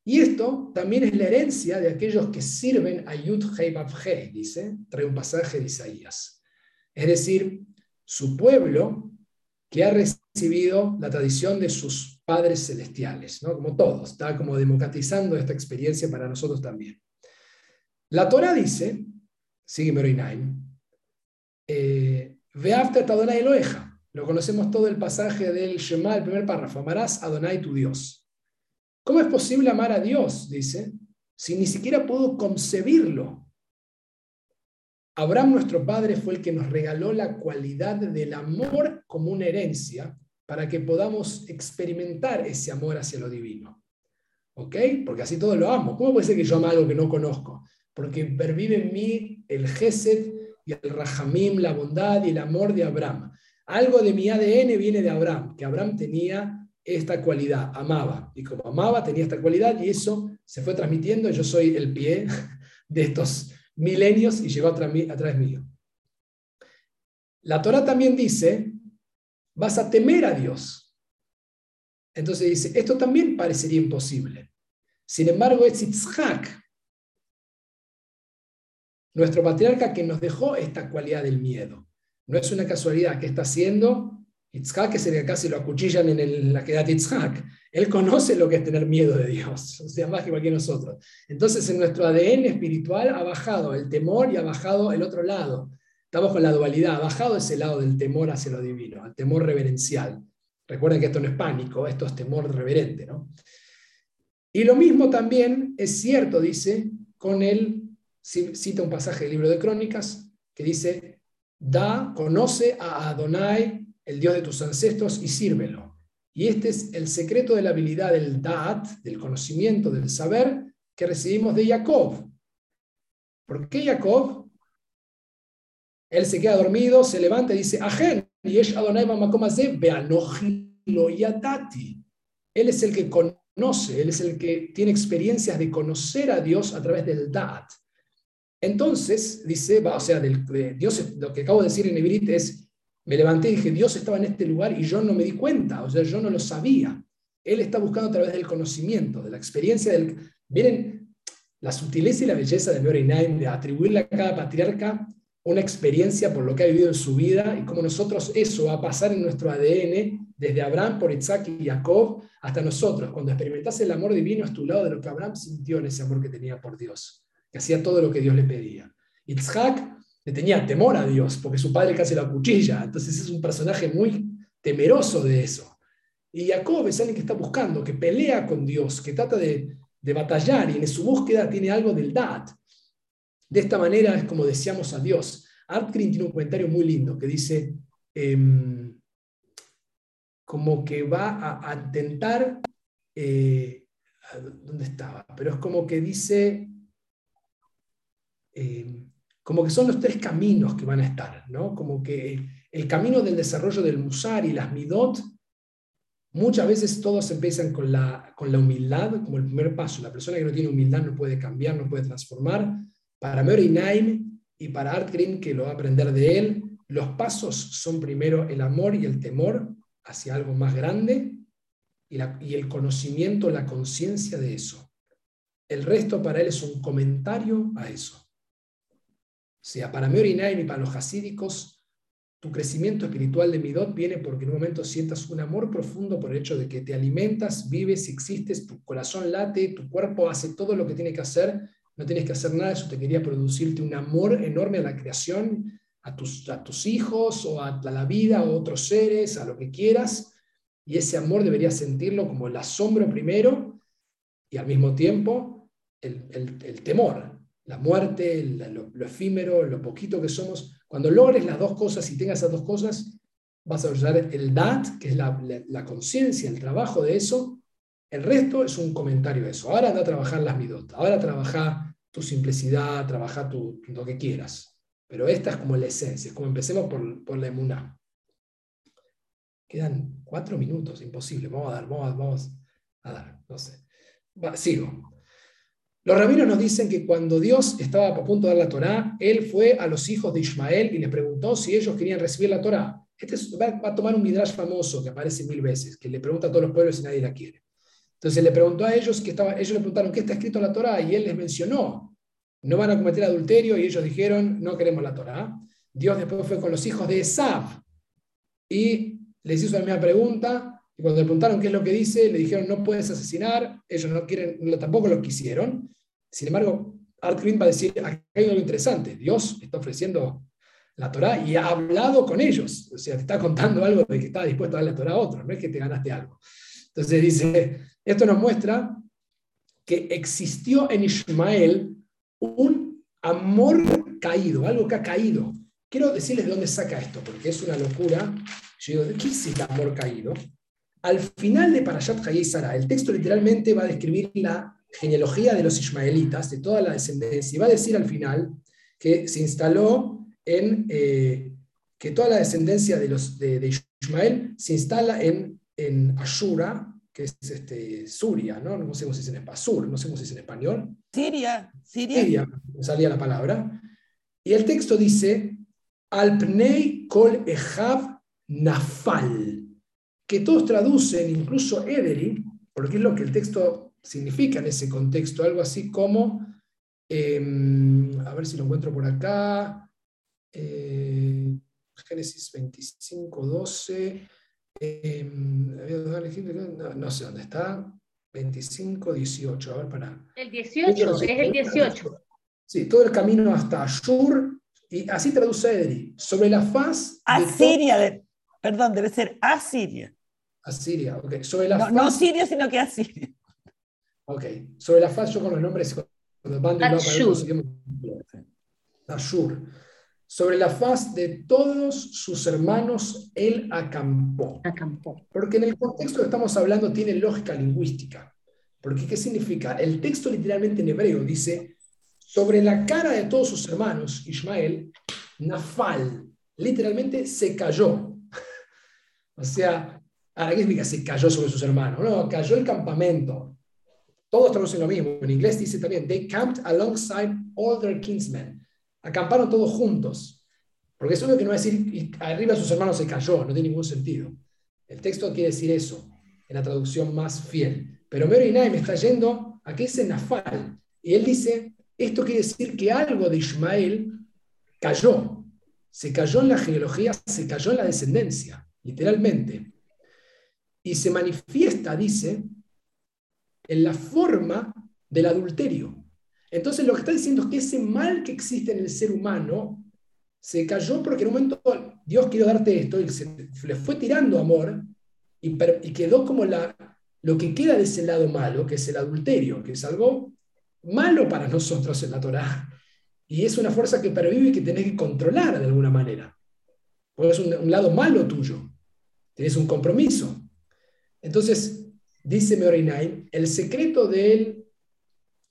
Y esto también es la herencia de aquellos que sirven a Yud Hei dice, trae un pasaje de Isaías. Es decir, su pueblo que ha recibido la tradición de sus padres celestiales, ¿no? como todos, está como democratizando esta experiencia para nosotros también. La Torah dice, sigue Meroinaim, eh, Adonai Eloeja, lo conocemos todo el pasaje del Shema, el primer párrafo, amarás a Adonai tu Dios. ¿Cómo es posible amar a Dios? Dice, si ni siquiera puedo concebirlo. Abraham, nuestro padre, fue el que nos regaló la cualidad del amor como una herencia para que podamos experimentar ese amor hacia lo divino. ¿Ok? Porque así todo lo amo. ¿Cómo puede ser que yo ame algo que no conozco? Porque pervive en mí el Gesed y el Rahamim, la bondad y el amor de Abraham. Algo de mi ADN viene de Abraham, que Abraham tenía esta cualidad, amaba. Y como amaba, tenía esta cualidad y eso se fue transmitiendo. Yo soy el pie de estos milenios y llegó a, través mío. La Torah también dice, vas a temer a Dios. Entonces dice, esto también parecería imposible. Sin embargo, es Yitzhak, nuestro patriarca, que nos dejó esta cualidad del miedo. No es una casualidad que está haciendo Itzhak es el que casi lo acuchillan en la queda de. Él conoce lo que es tener miedo de Dios, o sea, más que cualquier nosotros. Entonces, en nuestro ADN espiritual ha bajado el temor y ha bajado el otro lado. Estamos con la dualidad, ha bajado ese lado del temor hacia lo divino, el temor reverencial. Recuerden que esto no es pánico, esto es temor reverente. ¿no? Y lo mismo también es cierto, dice, con él, cita un pasaje del libro de Crónicas, que dice, da, conoce a Adonai el Dios de tus ancestros, y sírvelo. Y este es el secreto de la habilidad del Da'at, del conocimiento, del saber que recibimos de Jacob. ¿Por qué Jacob? Él se queda dormido, se levanta y dice, Ajen, y Adonai Él es el que conoce, él es el que tiene experiencias de conocer a Dios a través del Da'at. Entonces, dice, o sea, del, Dios, lo que acabo de decir en Ibrit es, me levanté y dije, Dios estaba en este lugar y yo no me di cuenta, o sea, yo no lo sabía. Él está buscando a través del conocimiento, de la experiencia del... Miren, la sutileza y la belleza de Naim, de atribuirle a cada patriarca una experiencia por lo que ha vivido en su vida y cómo nosotros eso va a pasar en nuestro ADN desde Abraham por Isaac y Jacob hasta nosotros. Cuando experimentas el amor divino a tu lado de lo que Abraham sintió en ese amor que tenía por Dios, que hacía todo lo que Dios le pedía. Isaac le tenía temor a Dios porque su padre casi la cuchilla, entonces es un personaje muy temeroso de eso. Y Jacob es alguien que está buscando, que pelea con Dios, que trata de, de batallar y en su búsqueda tiene algo del Dat. De esta manera es como deseamos a Dios. Art Green tiene un comentario muy lindo que dice em, como que va a, intentar, eh, ¿dónde estaba? Pero es como que dice, em, como que son los tres caminos que van a estar, ¿no? Como que el camino del desarrollo del musar y las midot, muchas veces todos empiezan con la, con la humildad como el primer paso. La persona que no tiene humildad no puede cambiar, no puede transformar para Mary Naim y para Art Green, que lo va a aprender de él, los pasos son primero el amor y el temor hacia algo más grande y, y el conocimiento, la conciencia de eso. El resto para él es un comentario a eso. Sea, para Mary Naim y para los hasídicos, tu crecimiento espiritual de Midot viene porque en un momento sientas un amor profundo por el hecho de que te alimentas, vives, existes, tu corazón late, tu cuerpo hace todo lo que tiene que hacer no tienes que hacer nada, eso te quería producirte un amor enorme a la creación, a tus, a tus hijos o a la vida, a otros seres, a lo que quieras, y ese amor deberías sentirlo como el asombro primero y al mismo tiempo el, temor, la muerte, lo, efímero, lo poquito que somos. Cuando logres las dos cosas y tengas esas dos cosas, vas a usar el dat, que es la, la conciencia, el trabajo de eso, el resto es un comentario de eso. Ahora anda a trabajar las midot, ahora trabaja tu simplicidad, trabaja tu, lo que quieras. Pero esta es como la esencia, es como empecemos por, por la emuná. Quedan cuatro minutos, imposible. Vamos a dar, vamos a, dar, no sé. sigo. Los rabinos nos dicen que cuando Dios estaba a punto de dar la Torá, Él fue a los hijos de Ismael y les preguntó si ellos querían recibir la Torá. Este va, a tomar un midrash famoso que aparece mil veces, que le pregunta a todos los pueblos si nadie la quiere. Entonces le preguntó a ellos, que ellos le preguntaron, ¿qué está escrito en la Torah? Y él les mencionó, no van a cometer adulterio, y ellos dijeron, no queremos la Torah. Dios después fue con los hijos de Esab y les hizo la misma pregunta, cuando le preguntaron qué es lo que dice, le dijeron, no puedes asesinar, ellos no quieren, tampoco lo quisieron. Sin embargo, Art Green va a decir, aquí hay algo interesante, Dios está ofreciendo la Torah y ha hablado con ellos, o sea, te está contando algo de que está dispuesto a dar la Torah a otro, no es que te ganaste algo. Entonces dice, esto nos muestra que existió en Ismael un amor caído, algo que ha caído. Quiero decirles de dónde saca esto, porque es una locura. Yo digo, ¿qué es el amor caído? Al final de Parashat Hayei Sara, el texto literalmente va a describir la genealogía de los ismaelitas, de toda la descendencia, y va a decir al final que se instaló en, eh, que toda la descendencia de, los, de, Ismael se instala en, en Ashura, que es este, Suria, ¿no? No sé cómo se dice en español, no sé cómo se dice en español. Siria, Siria. Siria, salía la palabra. Y el texto dice, Alpnei kol ejav nafal, que todos traducen, incluso Ederi, porque es lo que el texto significa en ese contexto, algo así como, em, a ver si lo encuentro por acá, eh, Génesis 25, 12. Em, no, sé dónde está. 25, 18. A ver, para. El 18, es el 18. Sí, todo el camino hasta Ashur, y así traduce Edri, sobre la faz. Asiria, de, perdón, debe ser Asiria. Asiria, ok. Sobre la no, faz, no Siria, sino que Asiria. Ok, sobre la faz, yo con los nombres, cuando van de Ashur. Ashur sobre la faz de todos sus hermanos él acampó. acampó. Porque en el contexto que estamos hablando tiene lógica lingüística. Porque ¿qué significa? El texto literalmente en hebreo dice, sobre la cara de todos sus hermanos, Ismael, Nafal, literalmente se cayó. o sea, ¿ahora qué significa se cayó sobre sus hermanos? No, cayó el campamento. Todos traducen lo mismo. En inglés dice también, they camped alongside all their kinsmen acamparon todos juntos. Porque es obvio que no va a decir, arriba sus hermanos se cayó, no tiene ningún sentido. El texto quiere decir eso, en la traducción más fiel. Pero Mary Naim está yendo a que dice Nafal. Y él dice, esto quiere decir que algo de Ismael cayó. Se cayó en la genealogía, se cayó en la descendencia, literalmente. Y se manifiesta, dice, en la forma del adulterio. Entonces lo que está diciendo es que ese mal que existe en el ser humano se cayó porque en un momento Dios quiere darte esto y le fue tirando amor y, y quedó como la, lo que queda de ese lado malo, que es el adulterio, que es algo malo para nosotros en la Torah. Y es una fuerza que pervive y que tenés que controlar de alguna manera. Porque es un, lado malo tuyo. Tienes un compromiso. Entonces, dice Meorinaim, el secreto del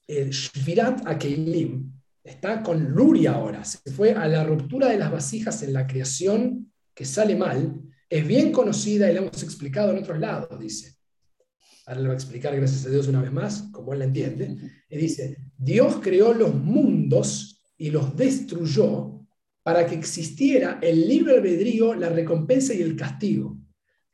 el Shvirat Akeilim está con Luria ahora. Se fue a la ruptura de las vasijas en la creación que sale mal. Es bien conocida y la hemos explicado en otros lados, dice ahora le voy a explicar gracias a Dios una vez más, como él la entiende, y dice, Dios creó los mundos y los destruyó para que existiera el libre albedrío, la recompensa y el castigo.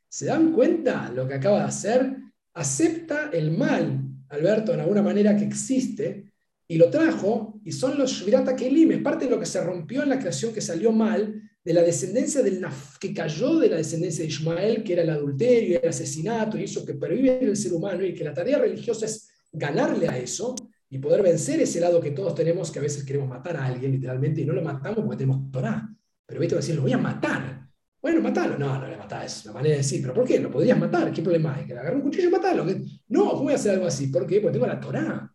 ¿Se dan cuenta lo que acaba de hacer? Acepta el mal, Alberto, en alguna manera que existe, y lo trajo, y son los Shvirata Kelim, es parte de lo que se rompió en la creación que salió mal, de la descendencia del que cayó de la descendencia de Ismael, que era el adulterio, el asesinato y eso que pervive en el ser humano, y que la tarea religiosa es ganarle a eso y poder vencer ese lado que todos tenemos, que a veces queremos matar a alguien literalmente y no lo matamos porque tenemos Torah. Pero viste, decir, lo voy a matar. Bueno, matalo. No, no le matás, es una manera de decir, pero ¿por qué? ¿Lo podrías matar? ¿Qué problema hay? Que le agarre un cuchillo y matarlo. No, voy a hacer algo así. ¿Por qué? Porque tengo la Torah.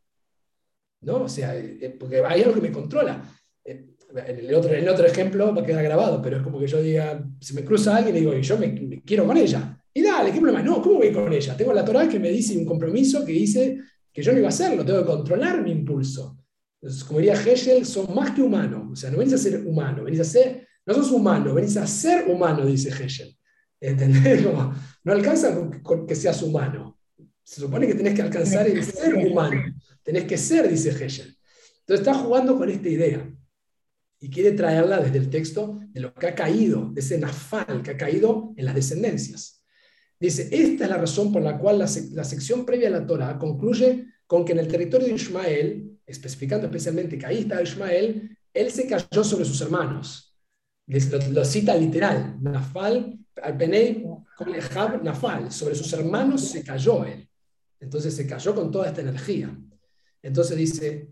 ¿No? O sea, eh, porque hay algo que me controla. Eh, el otro, el otro ejemplo va a quedar grabado, pero es como que yo diga, si me cruza alguien y digo, yo me, quiero con ella. Y dale, ¿qué problema? No, ¿cómo voy con ella? Tengo la Torah que me dice un compromiso que dice que yo no iba a hacerlo, tengo que controlar mi impulso. Como diría Hegel, son más que humanos. O sea, no venís a ser humano, venís a ser, no sos humano, venís a ser humano, dice Hegel. ¿Entendés? no alcanza con, que seas humano. Se supone que tenés que alcanzar el ser humano. Tenés que ser, dice Hegel. Entonces está jugando con esta idea y quiere traerla desde el texto de lo que ha caído, de ese nafal que ha caído en las descendencias. Dice, esta es la razón por la cual la, sección previa a la Torah concluye con que en el territorio de Ismael, especificando especialmente que ahí está Ismael, él se cayó sobre sus hermanos. Lo, cita literal, Nafal, Penei, Nafal, sobre sus hermanos se cayó él. Entonces se cayó con toda esta energía. Entonces dice,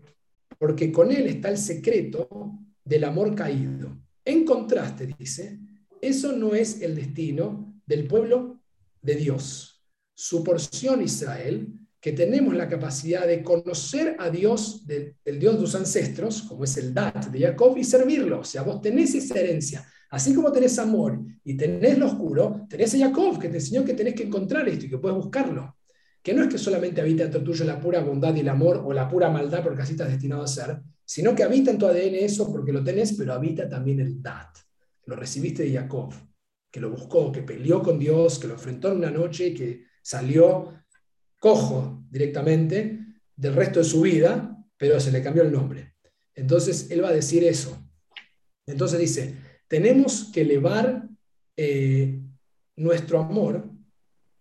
porque con él está el secreto del amor caído. En contraste, dice, eso no es el destino del pueblo de Dios. Su porción Israel, que tenemos la capacidad de conocer a Dios, del, Dios de tus ancestros, como es el Dat de Jacob, y servirlo. O sea, vos tenés esa herencia. Así como tenés amor y tenés lo oscuro, tenés a Jacob que te enseñó que tenés que encontrar esto y que puedes buscarlo. Que no es que solamente habita dentro tuyo la pura bondad y el amor o la pura maldad porque así estás destinado a ser, sino que habita en tu ADN eso porque lo tenés, pero habita también el Dat. Lo recibiste de Jacob, que lo buscó, que peleó con Dios, que lo enfrentó en una noche y que salió cojo directamente del resto de su vida, pero se le cambió el nombre. Entonces él va a decir eso. Entonces dice, tenemos que elevar eh, nuestro amor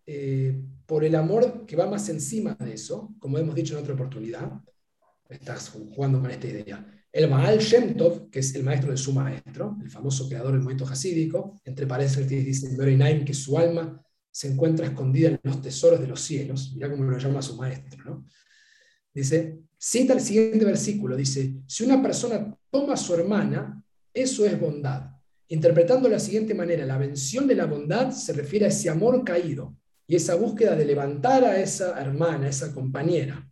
eh, por el amor que va más encima de eso, como hemos dicho en otra oportunidad, estás jugando con esta idea. El Baal Shem Tov, que es el maestro de su maestro, el famoso creador del movimiento hasídico, entre paréntesis dice que su alma se encuentra escondida en los tesoros de los cielos, mira cómo lo llama su maestro, ¿no? Dice, cita el siguiente versículo, dice, si una persona toma a su hermana, eso es bondad. Interpretando de la siguiente manera, la mención de la bondad se refiere a ese amor caído y esa búsqueda de levantar a esa hermana, a esa compañera.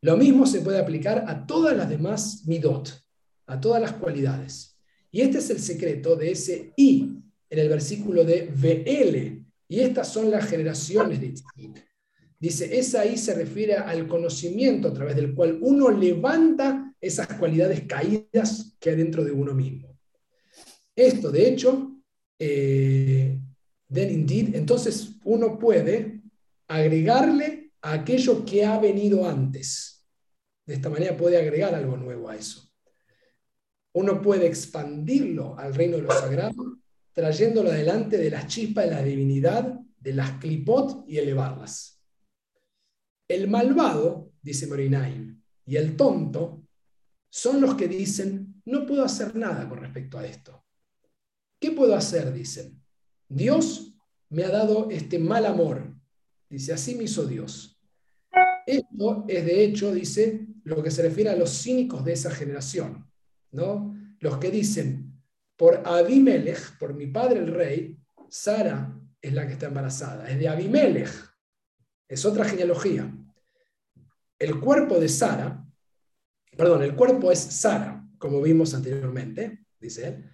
Lo mismo se puede aplicar a todas las demás midot, a todas las cualidades. Y este es el secreto de ese I en el versículo de VL. Y estas son las generaciones de Tzaddik. Dice, esa I se refiere al conocimiento a través del cual uno levanta esas cualidades caídas que hay dentro de uno mismo. Esto, de hecho, eh, then indeed, entonces uno puede agregarle aquello que ha venido antes. De esta manera puede agregar algo nuevo a eso. Uno puede expandirlo al reino de lo sagrado, trayéndolo adelante de las chispas de la divinidad, de las clipot y elevarlas. El malvado, dice Morinaim, y el tonto son los que dicen, no puedo hacer nada con respecto a esto. ¿Qué puedo hacer? Dicen. Dios me ha dado este mal amor. Dice, así me hizo Dios. Esto es de hecho, dice, lo que se refiere a los cínicos de esa generación, ¿no? Los que dicen, por Abimelech, por mi padre el rey, Sara es la que está embarazada, es de Abimelech. Es otra genealogía. El cuerpo de Sara, perdón, el cuerpo es Sara, como vimos anteriormente, dice él.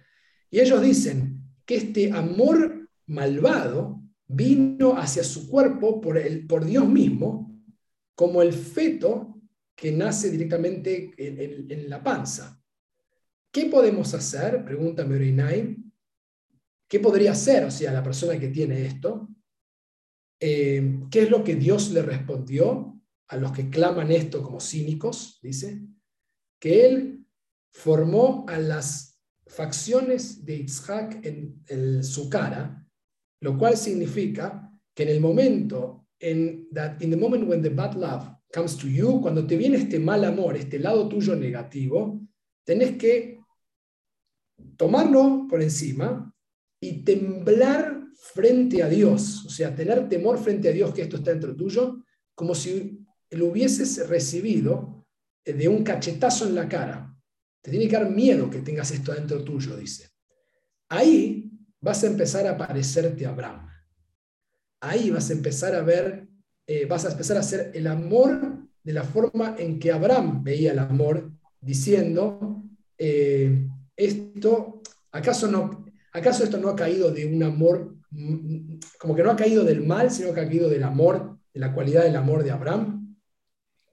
Y ellos dicen que este amor malvado vino hacia su cuerpo por, el, por Dios mismo, como el feto que nace directamente en, la panza. ¿Qué podemos hacer? Pregunta Merinay. ¿Qué podría hacer, o sea, la persona que tiene esto? Eh, ¿Qué es lo que Dios le respondió a los que claman esto como cínicos? Dice que Él formó a las facciones de Isaac en, su cara, lo cual significa que en el momento, en that, in the moment when the bad love comes to you, cuando te viene este mal amor, este lado tuyo negativo, tenés que tomarlo por encima y temblar frente a Dios, o sea, tener temor frente a Dios que esto está dentro tuyo, como si lo hubieses recibido de un cachetazo en la cara. Te tiene que dar miedo que tengas esto dentro tuyo, dice. Ahí vas a empezar a parecerte a Abraham. Ahí vas a empezar a ver, eh, vas a empezar a hacer el amor de la forma en que Abraham veía el amor, diciendo, eh, esto, ¿acaso, no, ¿acaso esto no ha caído de un amor, como que no ha caído del mal, sino que ha caído del amor, de la cualidad del amor de Abraham?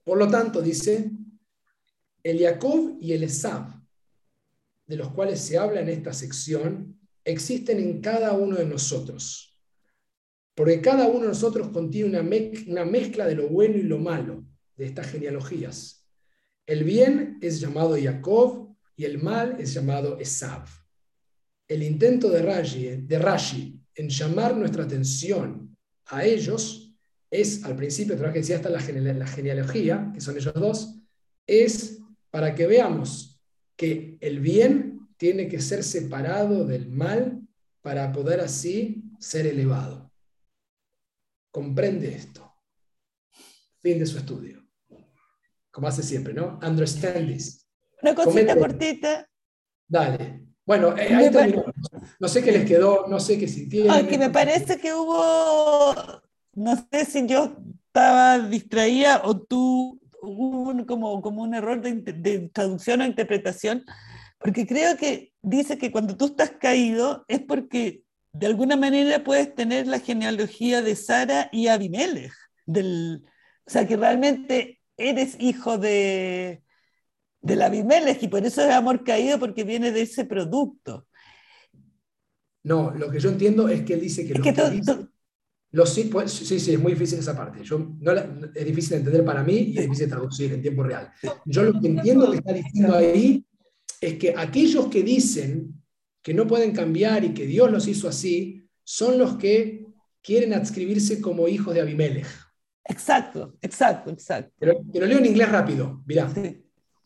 Por lo tanto, dice, el Jacob y el Esab, de los cuales se habla en esta sección, existen en cada uno de nosotros. Porque cada uno de nosotros contiene una, mezcla de lo bueno y lo malo de estas genealogías. El bien es llamado Jacob y el mal es llamado Esab. El intento de Rashi, de Rashi en llamar nuestra atención a ellos es, al principio, que decía hasta la genealogía, que son ellos dos, es para que veamos que el bien tiene que ser separado del mal para poder así ser elevado. Comprende esto. Fin de su estudio. Como hace siempre, ¿no? Understand this. Una cosita cortita. Dale. Bueno, eh, ahí terminó. No sé qué les quedó, no sé qué sintieron. Ay, que me parece que hubo, no sé si yo estaba distraída o tú un, como, como un error de, traducción o interpretación, porque creo que dice que cuando tú estás caído es porque de alguna manera puedes tener la genealogía de Sara y Abimelech, del, o sea que realmente eres hijo de, del Abimelech y por eso es amor caído porque viene de ese producto. No, lo que yo entiendo es que él dice que, sí, pues, sí, sí, es muy difícil esa parte. Yo, no, es difícil de entender para mí y es difícil de traducir en tiempo real. Yo lo que entiendo que está diciendo ahí es que aquellos que dicen que no pueden cambiar y que Dios los hizo así, son los que quieren adscribirse como hijos de Abimelech. Exacto, exacto, exacto. Pero, lo leo en inglés rápido. Mirá.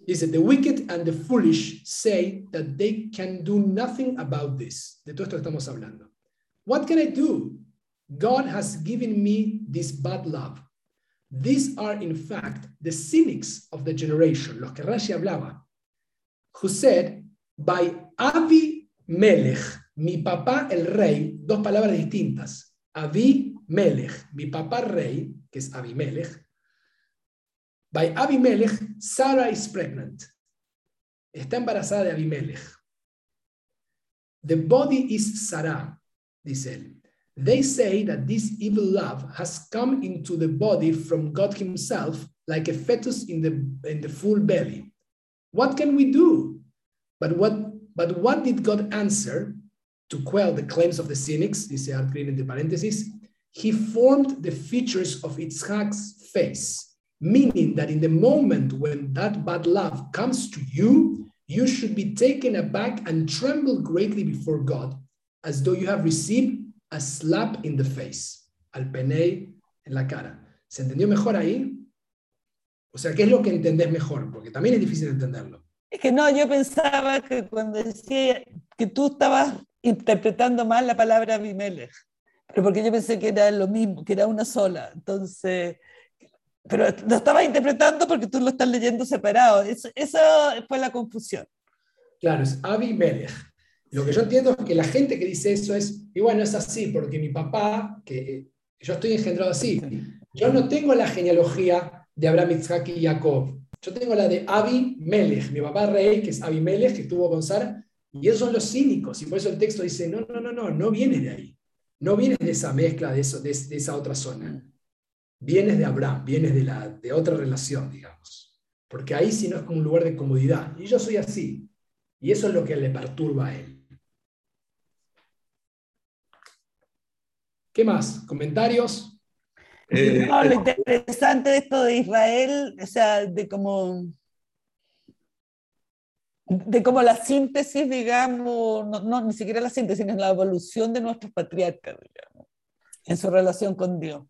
Dice, the wicked and the foolish say that they can do nothing about this. De todo esto estamos hablando. What can I do? God has given me this bad love. These are, in fact, the cynics of the generation, los que Rashi hablaba, who said, by Avi Melech, mi papá el rey, dos palabras distintas. Avi Melech, mi papá rey, que es Abimelech. By Abimelech, Sarah is pregnant. Está embarazada de Abimelech. The body is Sarah, dice él. They say that this evil love has come into the body from God Himself, like a fetus in the, in the full belly. What can we do? But what, but what did God answer to quell the claims of the cynics? Dice Artgreen entre paréntesis. He formed the features of Itzhak's face, meaning that in the moment when that bad love comes to you, you should be taken aback and tremble greatly before God, as though you have received a slap in the face, al peney en la cara. ¿Se entendió mejor ahí? O sea, ¿qué es lo que entendés mejor? Porque también es difícil entenderlo. Es que no, yo pensaba que cuando decía que tú estabas interpretando mal la palabra Abimelech, pero porque yo pensé que era lo mismo, que era una sola. Entonces, pero lo estabas interpretando porque tú lo estás leyendo separado. Esa fue la confusión. Claro, es Abimelech. Lo que yo entiendo es que la gente que dice eso es, y bueno, es así, porque mi papá, que eh, yo estoy engendrado así, yo no tengo la genealogía de Abraham, Isaac y Jacob. Yo tengo la de Abimelech, mi papá rey, que es Abimelech, que estuvo con Sara, y esos son los cínicos, y por eso el texto dice, no, no, no, no, no viene de ahí. No vienes de esa mezcla, de, eso, de, esa otra zona. Vienes de Abraham, vienes de, la, de otra relación, digamos. Porque ahí sí no es como un lugar de comodidad. Y yo soy así. Y eso es lo que le perturba a él. ¿Qué más? ¿Comentarios? Eh, lo interesante de esto de Israel, o sea, de cómo de cómo la síntesis, digamos, no, ni siquiera la síntesis, sino la evolución de nuestros patriarcas, digamos, en su relación con Dios.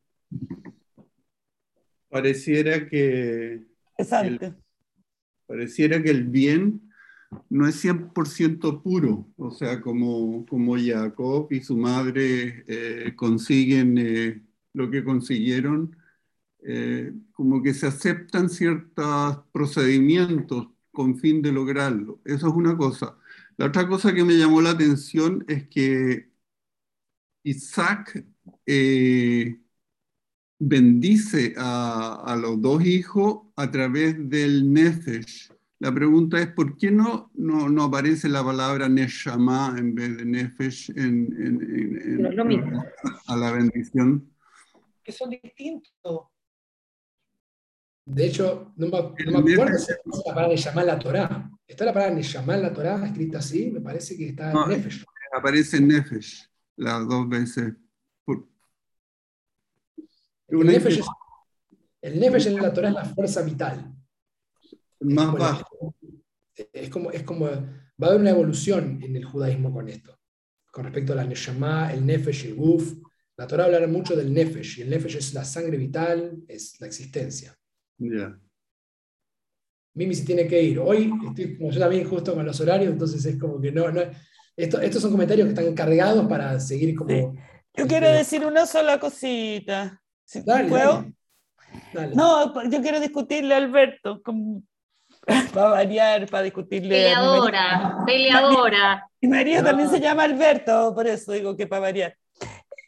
Pareciera que... Exacto. pareciera que el bien no es 100% puro, o sea, como, como Jacob y su madre eh, consiguen eh, lo que consiguieron, eh, como que se aceptan ciertos procedimientos con fin de lograrlo. Eso es una cosa. La otra cosa que me llamó la atención es que Isaac eh, bendice a, los dos hijos a través del Nefesh. La pregunta es, ¿por qué no, no, aparece la palabra Neshama en vez de Nefesh en, a la bendición? Que son distintos. De hecho, no me, acuerdo si está la palabra llamar la Torah. ¿Está la palabra llamar la Torah escrita así? Me parece que está en Nefesh. Aparece en Nefesh las dos veces. El Nefesh, es, en la Torah es la fuerza vital. Más bajo. Es como, es como, va a haber una evolución en el judaísmo con esto. Con respecto a la Neshama, el Nefesh y el Guf. La Torah hablará mucho del Nefesh, y el Nefesh es la sangre vital, es la existencia. Mimi se tiene que ir. Hoy estoy como yo también justo con los horarios, entonces es como que no, no estos son comentarios que están cargados para seguir como... Yo quiero decir una sola cosita. ¿Puedo? No, yo quiero discutirle a Alberto, como, para variar, para discutirle. Peleadora, peleadora. Y María también se llama Alberto, por eso digo que para variar.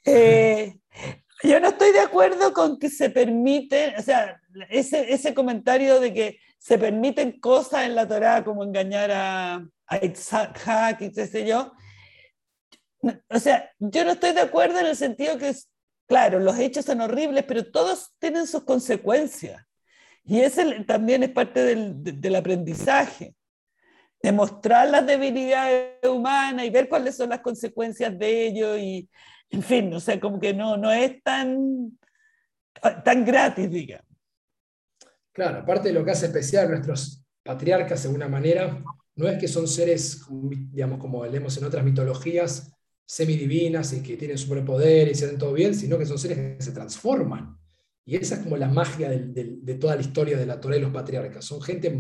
Eh, yo no estoy de acuerdo con que se permite, o sea, ese, ese comentario de que se permiten cosas en la Torah como engañar a, a Isaac y qué sé yo. O sea, yo no estoy de acuerdo en el sentido que, claro, los hechos son horribles, pero todos tienen sus consecuencias. Y ese también es parte del, aprendizaje, demostrar las debilidades humanas y ver cuáles son las consecuencias de ello y, en fin, o sea, como que no, no es tan, tan gratis, digamos. Claro, aparte de lo que hace especial nuestros patriarcas de alguna manera, no es que son seres, digamos, como leemos en otras mitologías, semidivinas y que tienen superpoder y hacen todo bien, sino que son seres que se transforman. Y esa es como la magia de, toda la historia de la Torah y los patriarcas. Son gente,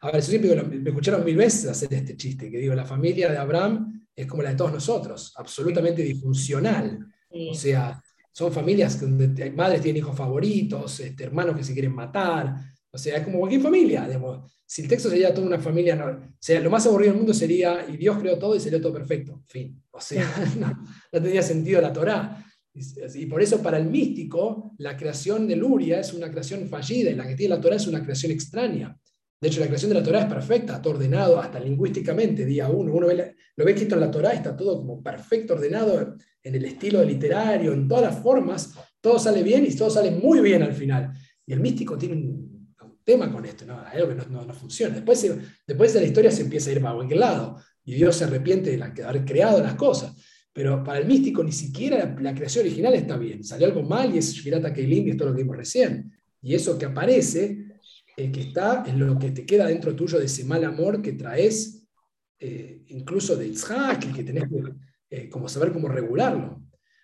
a ver, siempre me escucharon mil veces hacer este chiste, que digo, la familia de Abraham es como la de todos nosotros, absolutamente disfuncional. O sea, son familias donde madres tienen hijos favoritos, este, hermanos que se quieren matar. O sea, es como cualquier familia. Si el texto sería toda una familia, no, sea, lo más aburrido del mundo sería, y Dios creó todo y sería todo perfecto. Fin. O sea, no, no tendría sentido la Torá. Y por eso para el místico, la creación de Luria es una creación fallida y la que tiene la Torá es una creación extraña. De hecho, la creación de la Torah es perfecta, todo ordenado, hasta lingüísticamente, día uno. Uno lo ve escrito en la Torah, está todo como perfecto, ordenado en el estilo literario, en todas las formas, todo sale bien y todo sale muy bien al final. Y el místico tiene un, tema con esto, ¿no? hay algo que no, funciona. Después, después de la historia se empieza a ir para cualquier lado y Dios se arrepiente de, haber creado las cosas. Pero para el místico ni siquiera la, creación original está bien. Salió algo mal y es Shvirata Keilim y esto es lo que vimos recién. Y eso que aparece el que está en lo que te queda dentro tuyo de ese mal amor que traes, eh, incluso de Itzhak, que tenés que eh, como saber cómo regularlo.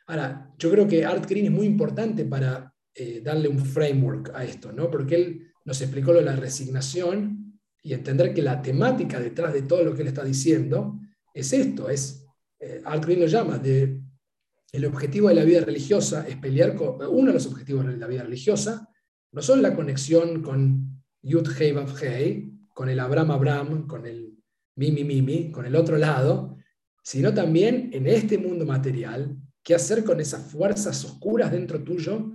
Ahora, yo creo que Art Green es muy importante para eh, darle un framework a esto, ¿no? porque él nos explicó lo de la resignación y entender que la temática detrás de todo lo que él está diciendo es esto, es, eh, lo llama, de, el objetivo de la vida religiosa es pelear con, uno de los objetivos de la vida religiosa, no solo la conexión con Yud Hei Vav con el Abraham Abraham, con el Mimi Mimi, con el otro lado, sino también en este mundo material, qué hacer con esas fuerzas oscuras dentro tuyo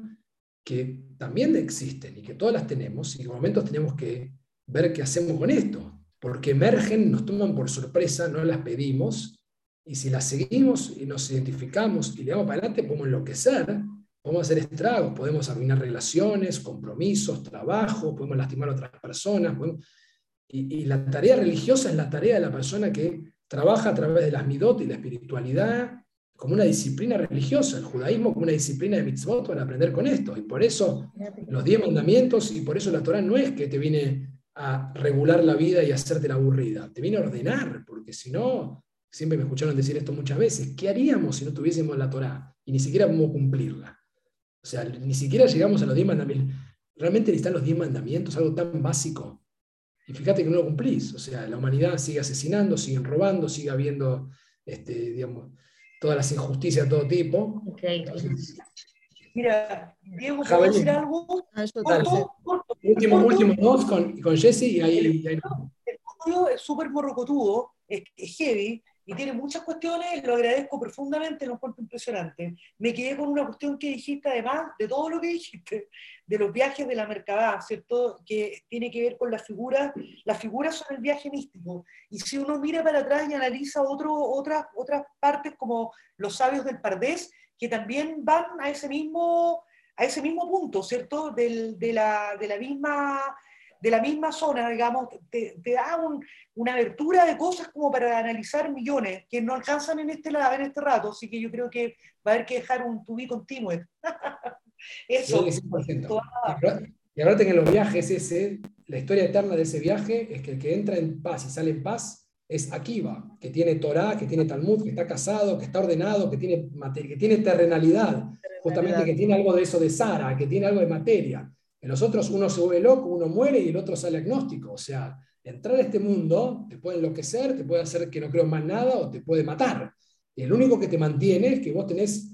que también existen y que todas las tenemos y en momentos tenemos que ver qué hacemos con esto, porque emergen, nos toman por sorpresa, no las pedimos, y si las seguimos y nos identificamos y le damos para adelante, podemos enloquecer, podemos hacer estragos, podemos arruinar relaciones, compromisos, trabajo, podemos lastimar a otras personas. Y, y, la tarea religiosa es la tarea de la persona que trabaja a través de las midot y la espiritualidad como una disciplina religiosa, el judaísmo como una disciplina de mitzvot para aprender con esto. Y por eso los diez mandamientos y por eso la Torah no es que te viene a regular la vida y hacerte la aburrida. Te viene a ordenar, porque si no, siempre me escucharon decir esto muchas veces, ¿qué haríamos si no tuviésemos la Torah? Y ni siquiera cómo cumplirla. O sea, ni siquiera llegamos a los diez mandamientos. Realmente necesitan los diez mandamientos, algo tan básico. Y fíjate que no lo cumplís. O sea, la humanidad sigue asesinando, sigue robando, sigue habiendo, este, digamos, todas las injusticias de todo tipo. Okay. Mira, Diego, ¿puedo decir algo? Ah, eso Corto, corto, Último, corto. último dos con, con Jesse y ahí, y ahí El estudio es súper morrocotudo, es, es heavy y tiene muchas cuestiones, lo agradezco profundamente, lo encuentro impresionante. Me quedé con una cuestión que dijiste, además de todo lo que dijiste, de los viajes de la Mercadá, ¿cierto? Que tiene que ver con las figuras, las figuras son el viaje místico. Y si uno mira para atrás y analiza otro, otras, otras partes como los sabios del Pardés, que también van a ese mismo, a ese mismo punto, ¿cierto? Del, de, la, de la misma de la misma zona, digamos, te, te da un, una abertura de cosas como para analizar millones que no alcanzan en este, en este rato, así que yo creo que va a haber que dejar un to be continued. Eso. Sí, 100%. Y ahora en los viajes ese, la historia eterna de ese viaje es que el que entra en paz y sale en paz es Akiva, que tiene Torah, que tiene Talmud, que está casado, que está ordenado, que tiene, que tiene terrenalidad, justamente que tiene algo de eso de Sara, que tiene algo de materia. En los otros uno se vuelve loco, uno muere y el otro sale agnóstico. O sea, entrar a este mundo te puede enloquecer, te puede hacer que no creo más nada o te puede matar. Y el único que te mantiene es que vos tenés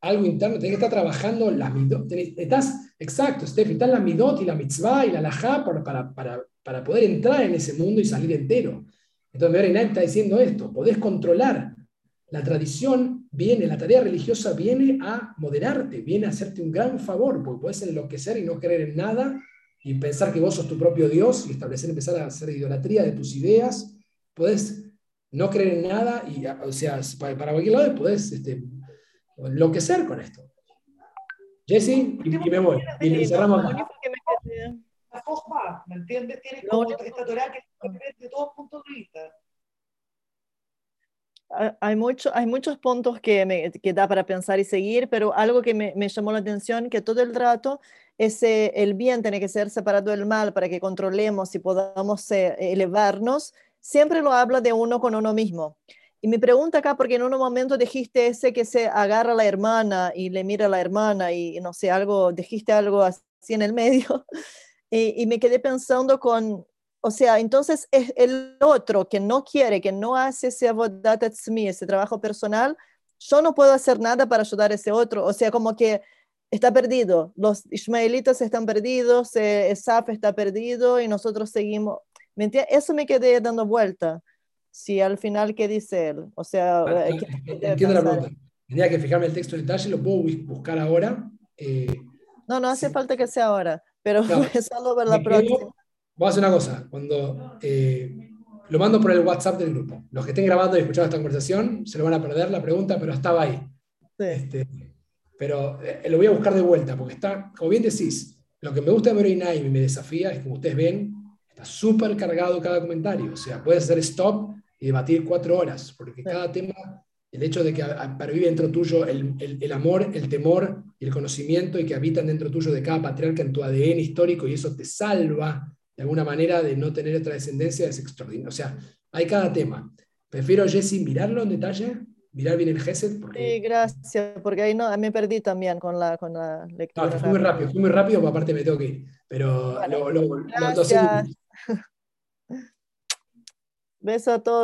algo interno, tenés que estar trabajando las midot. Tenés, estás, exacto, Steph, estás la midot y la mitzvah y la lajá para, para, para, para, poder entrar en ese mundo y salir entero. Entonces, Mary está diciendo esto, podés controlar. La tradición viene, la tarea religiosa viene a moderarte, viene a hacerte un gran favor, porque puedes enloquecer y no creer en nada y pensar que vos sos tu propio Dios y establecer, empezar a hacer idolatría de tus ideas. Puedes no creer en nada y, o sea, para, para cualquier lado puedes este, enloquecer con esto. Jesse, y, y me voy. Y cerramos acá. La ¿me entiendes? Tienes como esta Torah que de todos puntos de vista. Hay, mucho, hay muchos puntos que, me, que da para pensar y seguir, pero algo que me, me llamó la atención, que todo el rato ese, el bien tiene que ser separado del mal para que controlemos y podamos eh, elevarnos, siempre lo habla de uno con uno mismo. Y me pregunta acá, porque en un momento dijiste ese que se agarra a la hermana y le mira a la hermana y no sé, algo, dijiste algo así en el medio, y me quedé pensando con, o sea, entonces es el otro que no quiere, que no hace ese avodat ese trabajo personal, yo no puedo hacer nada para ayudar a ese otro. O sea, como que está perdido. Los ismaelitas están perdidos, eh, Esaf está perdido y nosotros seguimos. ¿Me entiendes? Eso me quedé dando vuelta. Si al final, ¿qué dice él? O sea, ¿qué- qué debe Entiendo la pregunta. Tendría que fijarme el texto en detalle, lo puedo bus- buscar ahora. Eh, No, no hace Sí. falta que sea ahora, pero Claro. es solo para la me quedo- Voy a hacer una cosa. Cuando eh, lo mando por el WhatsApp del grupo. Los que estén grabando y escuchando esta conversación se lo van a perder la pregunta, pero estaba ahí. Sí. Este, pero eh, lo voy a buscar de vuelta, porque está, como bien decís, lo que me gusta de Nine y me desafía es, como ustedes ven, está súper cargado cada comentario. O sea, puedes hacer stop y debatir cuatro horas, porque cada tema, el hecho de que a- a- pervive dentro tuyo el, el- el amor, el temor y el conocimiento y que habitan dentro tuyo de cada patriarca en tu ADN histórico y eso te salva de alguna manera de no tener otra descendencia es extraordinario. O sea, hay cada tema. Prefiero, Jesse, mirarlo en detalle, mirar bien el Gesed, porque Sí, gracias, porque ahí no, me perdí también con la, con la lectura. que fui muy rápido, fui muy rápido, aparte me tengo que ir. Pero Bueno, lo, lo- lo- Beso a todos.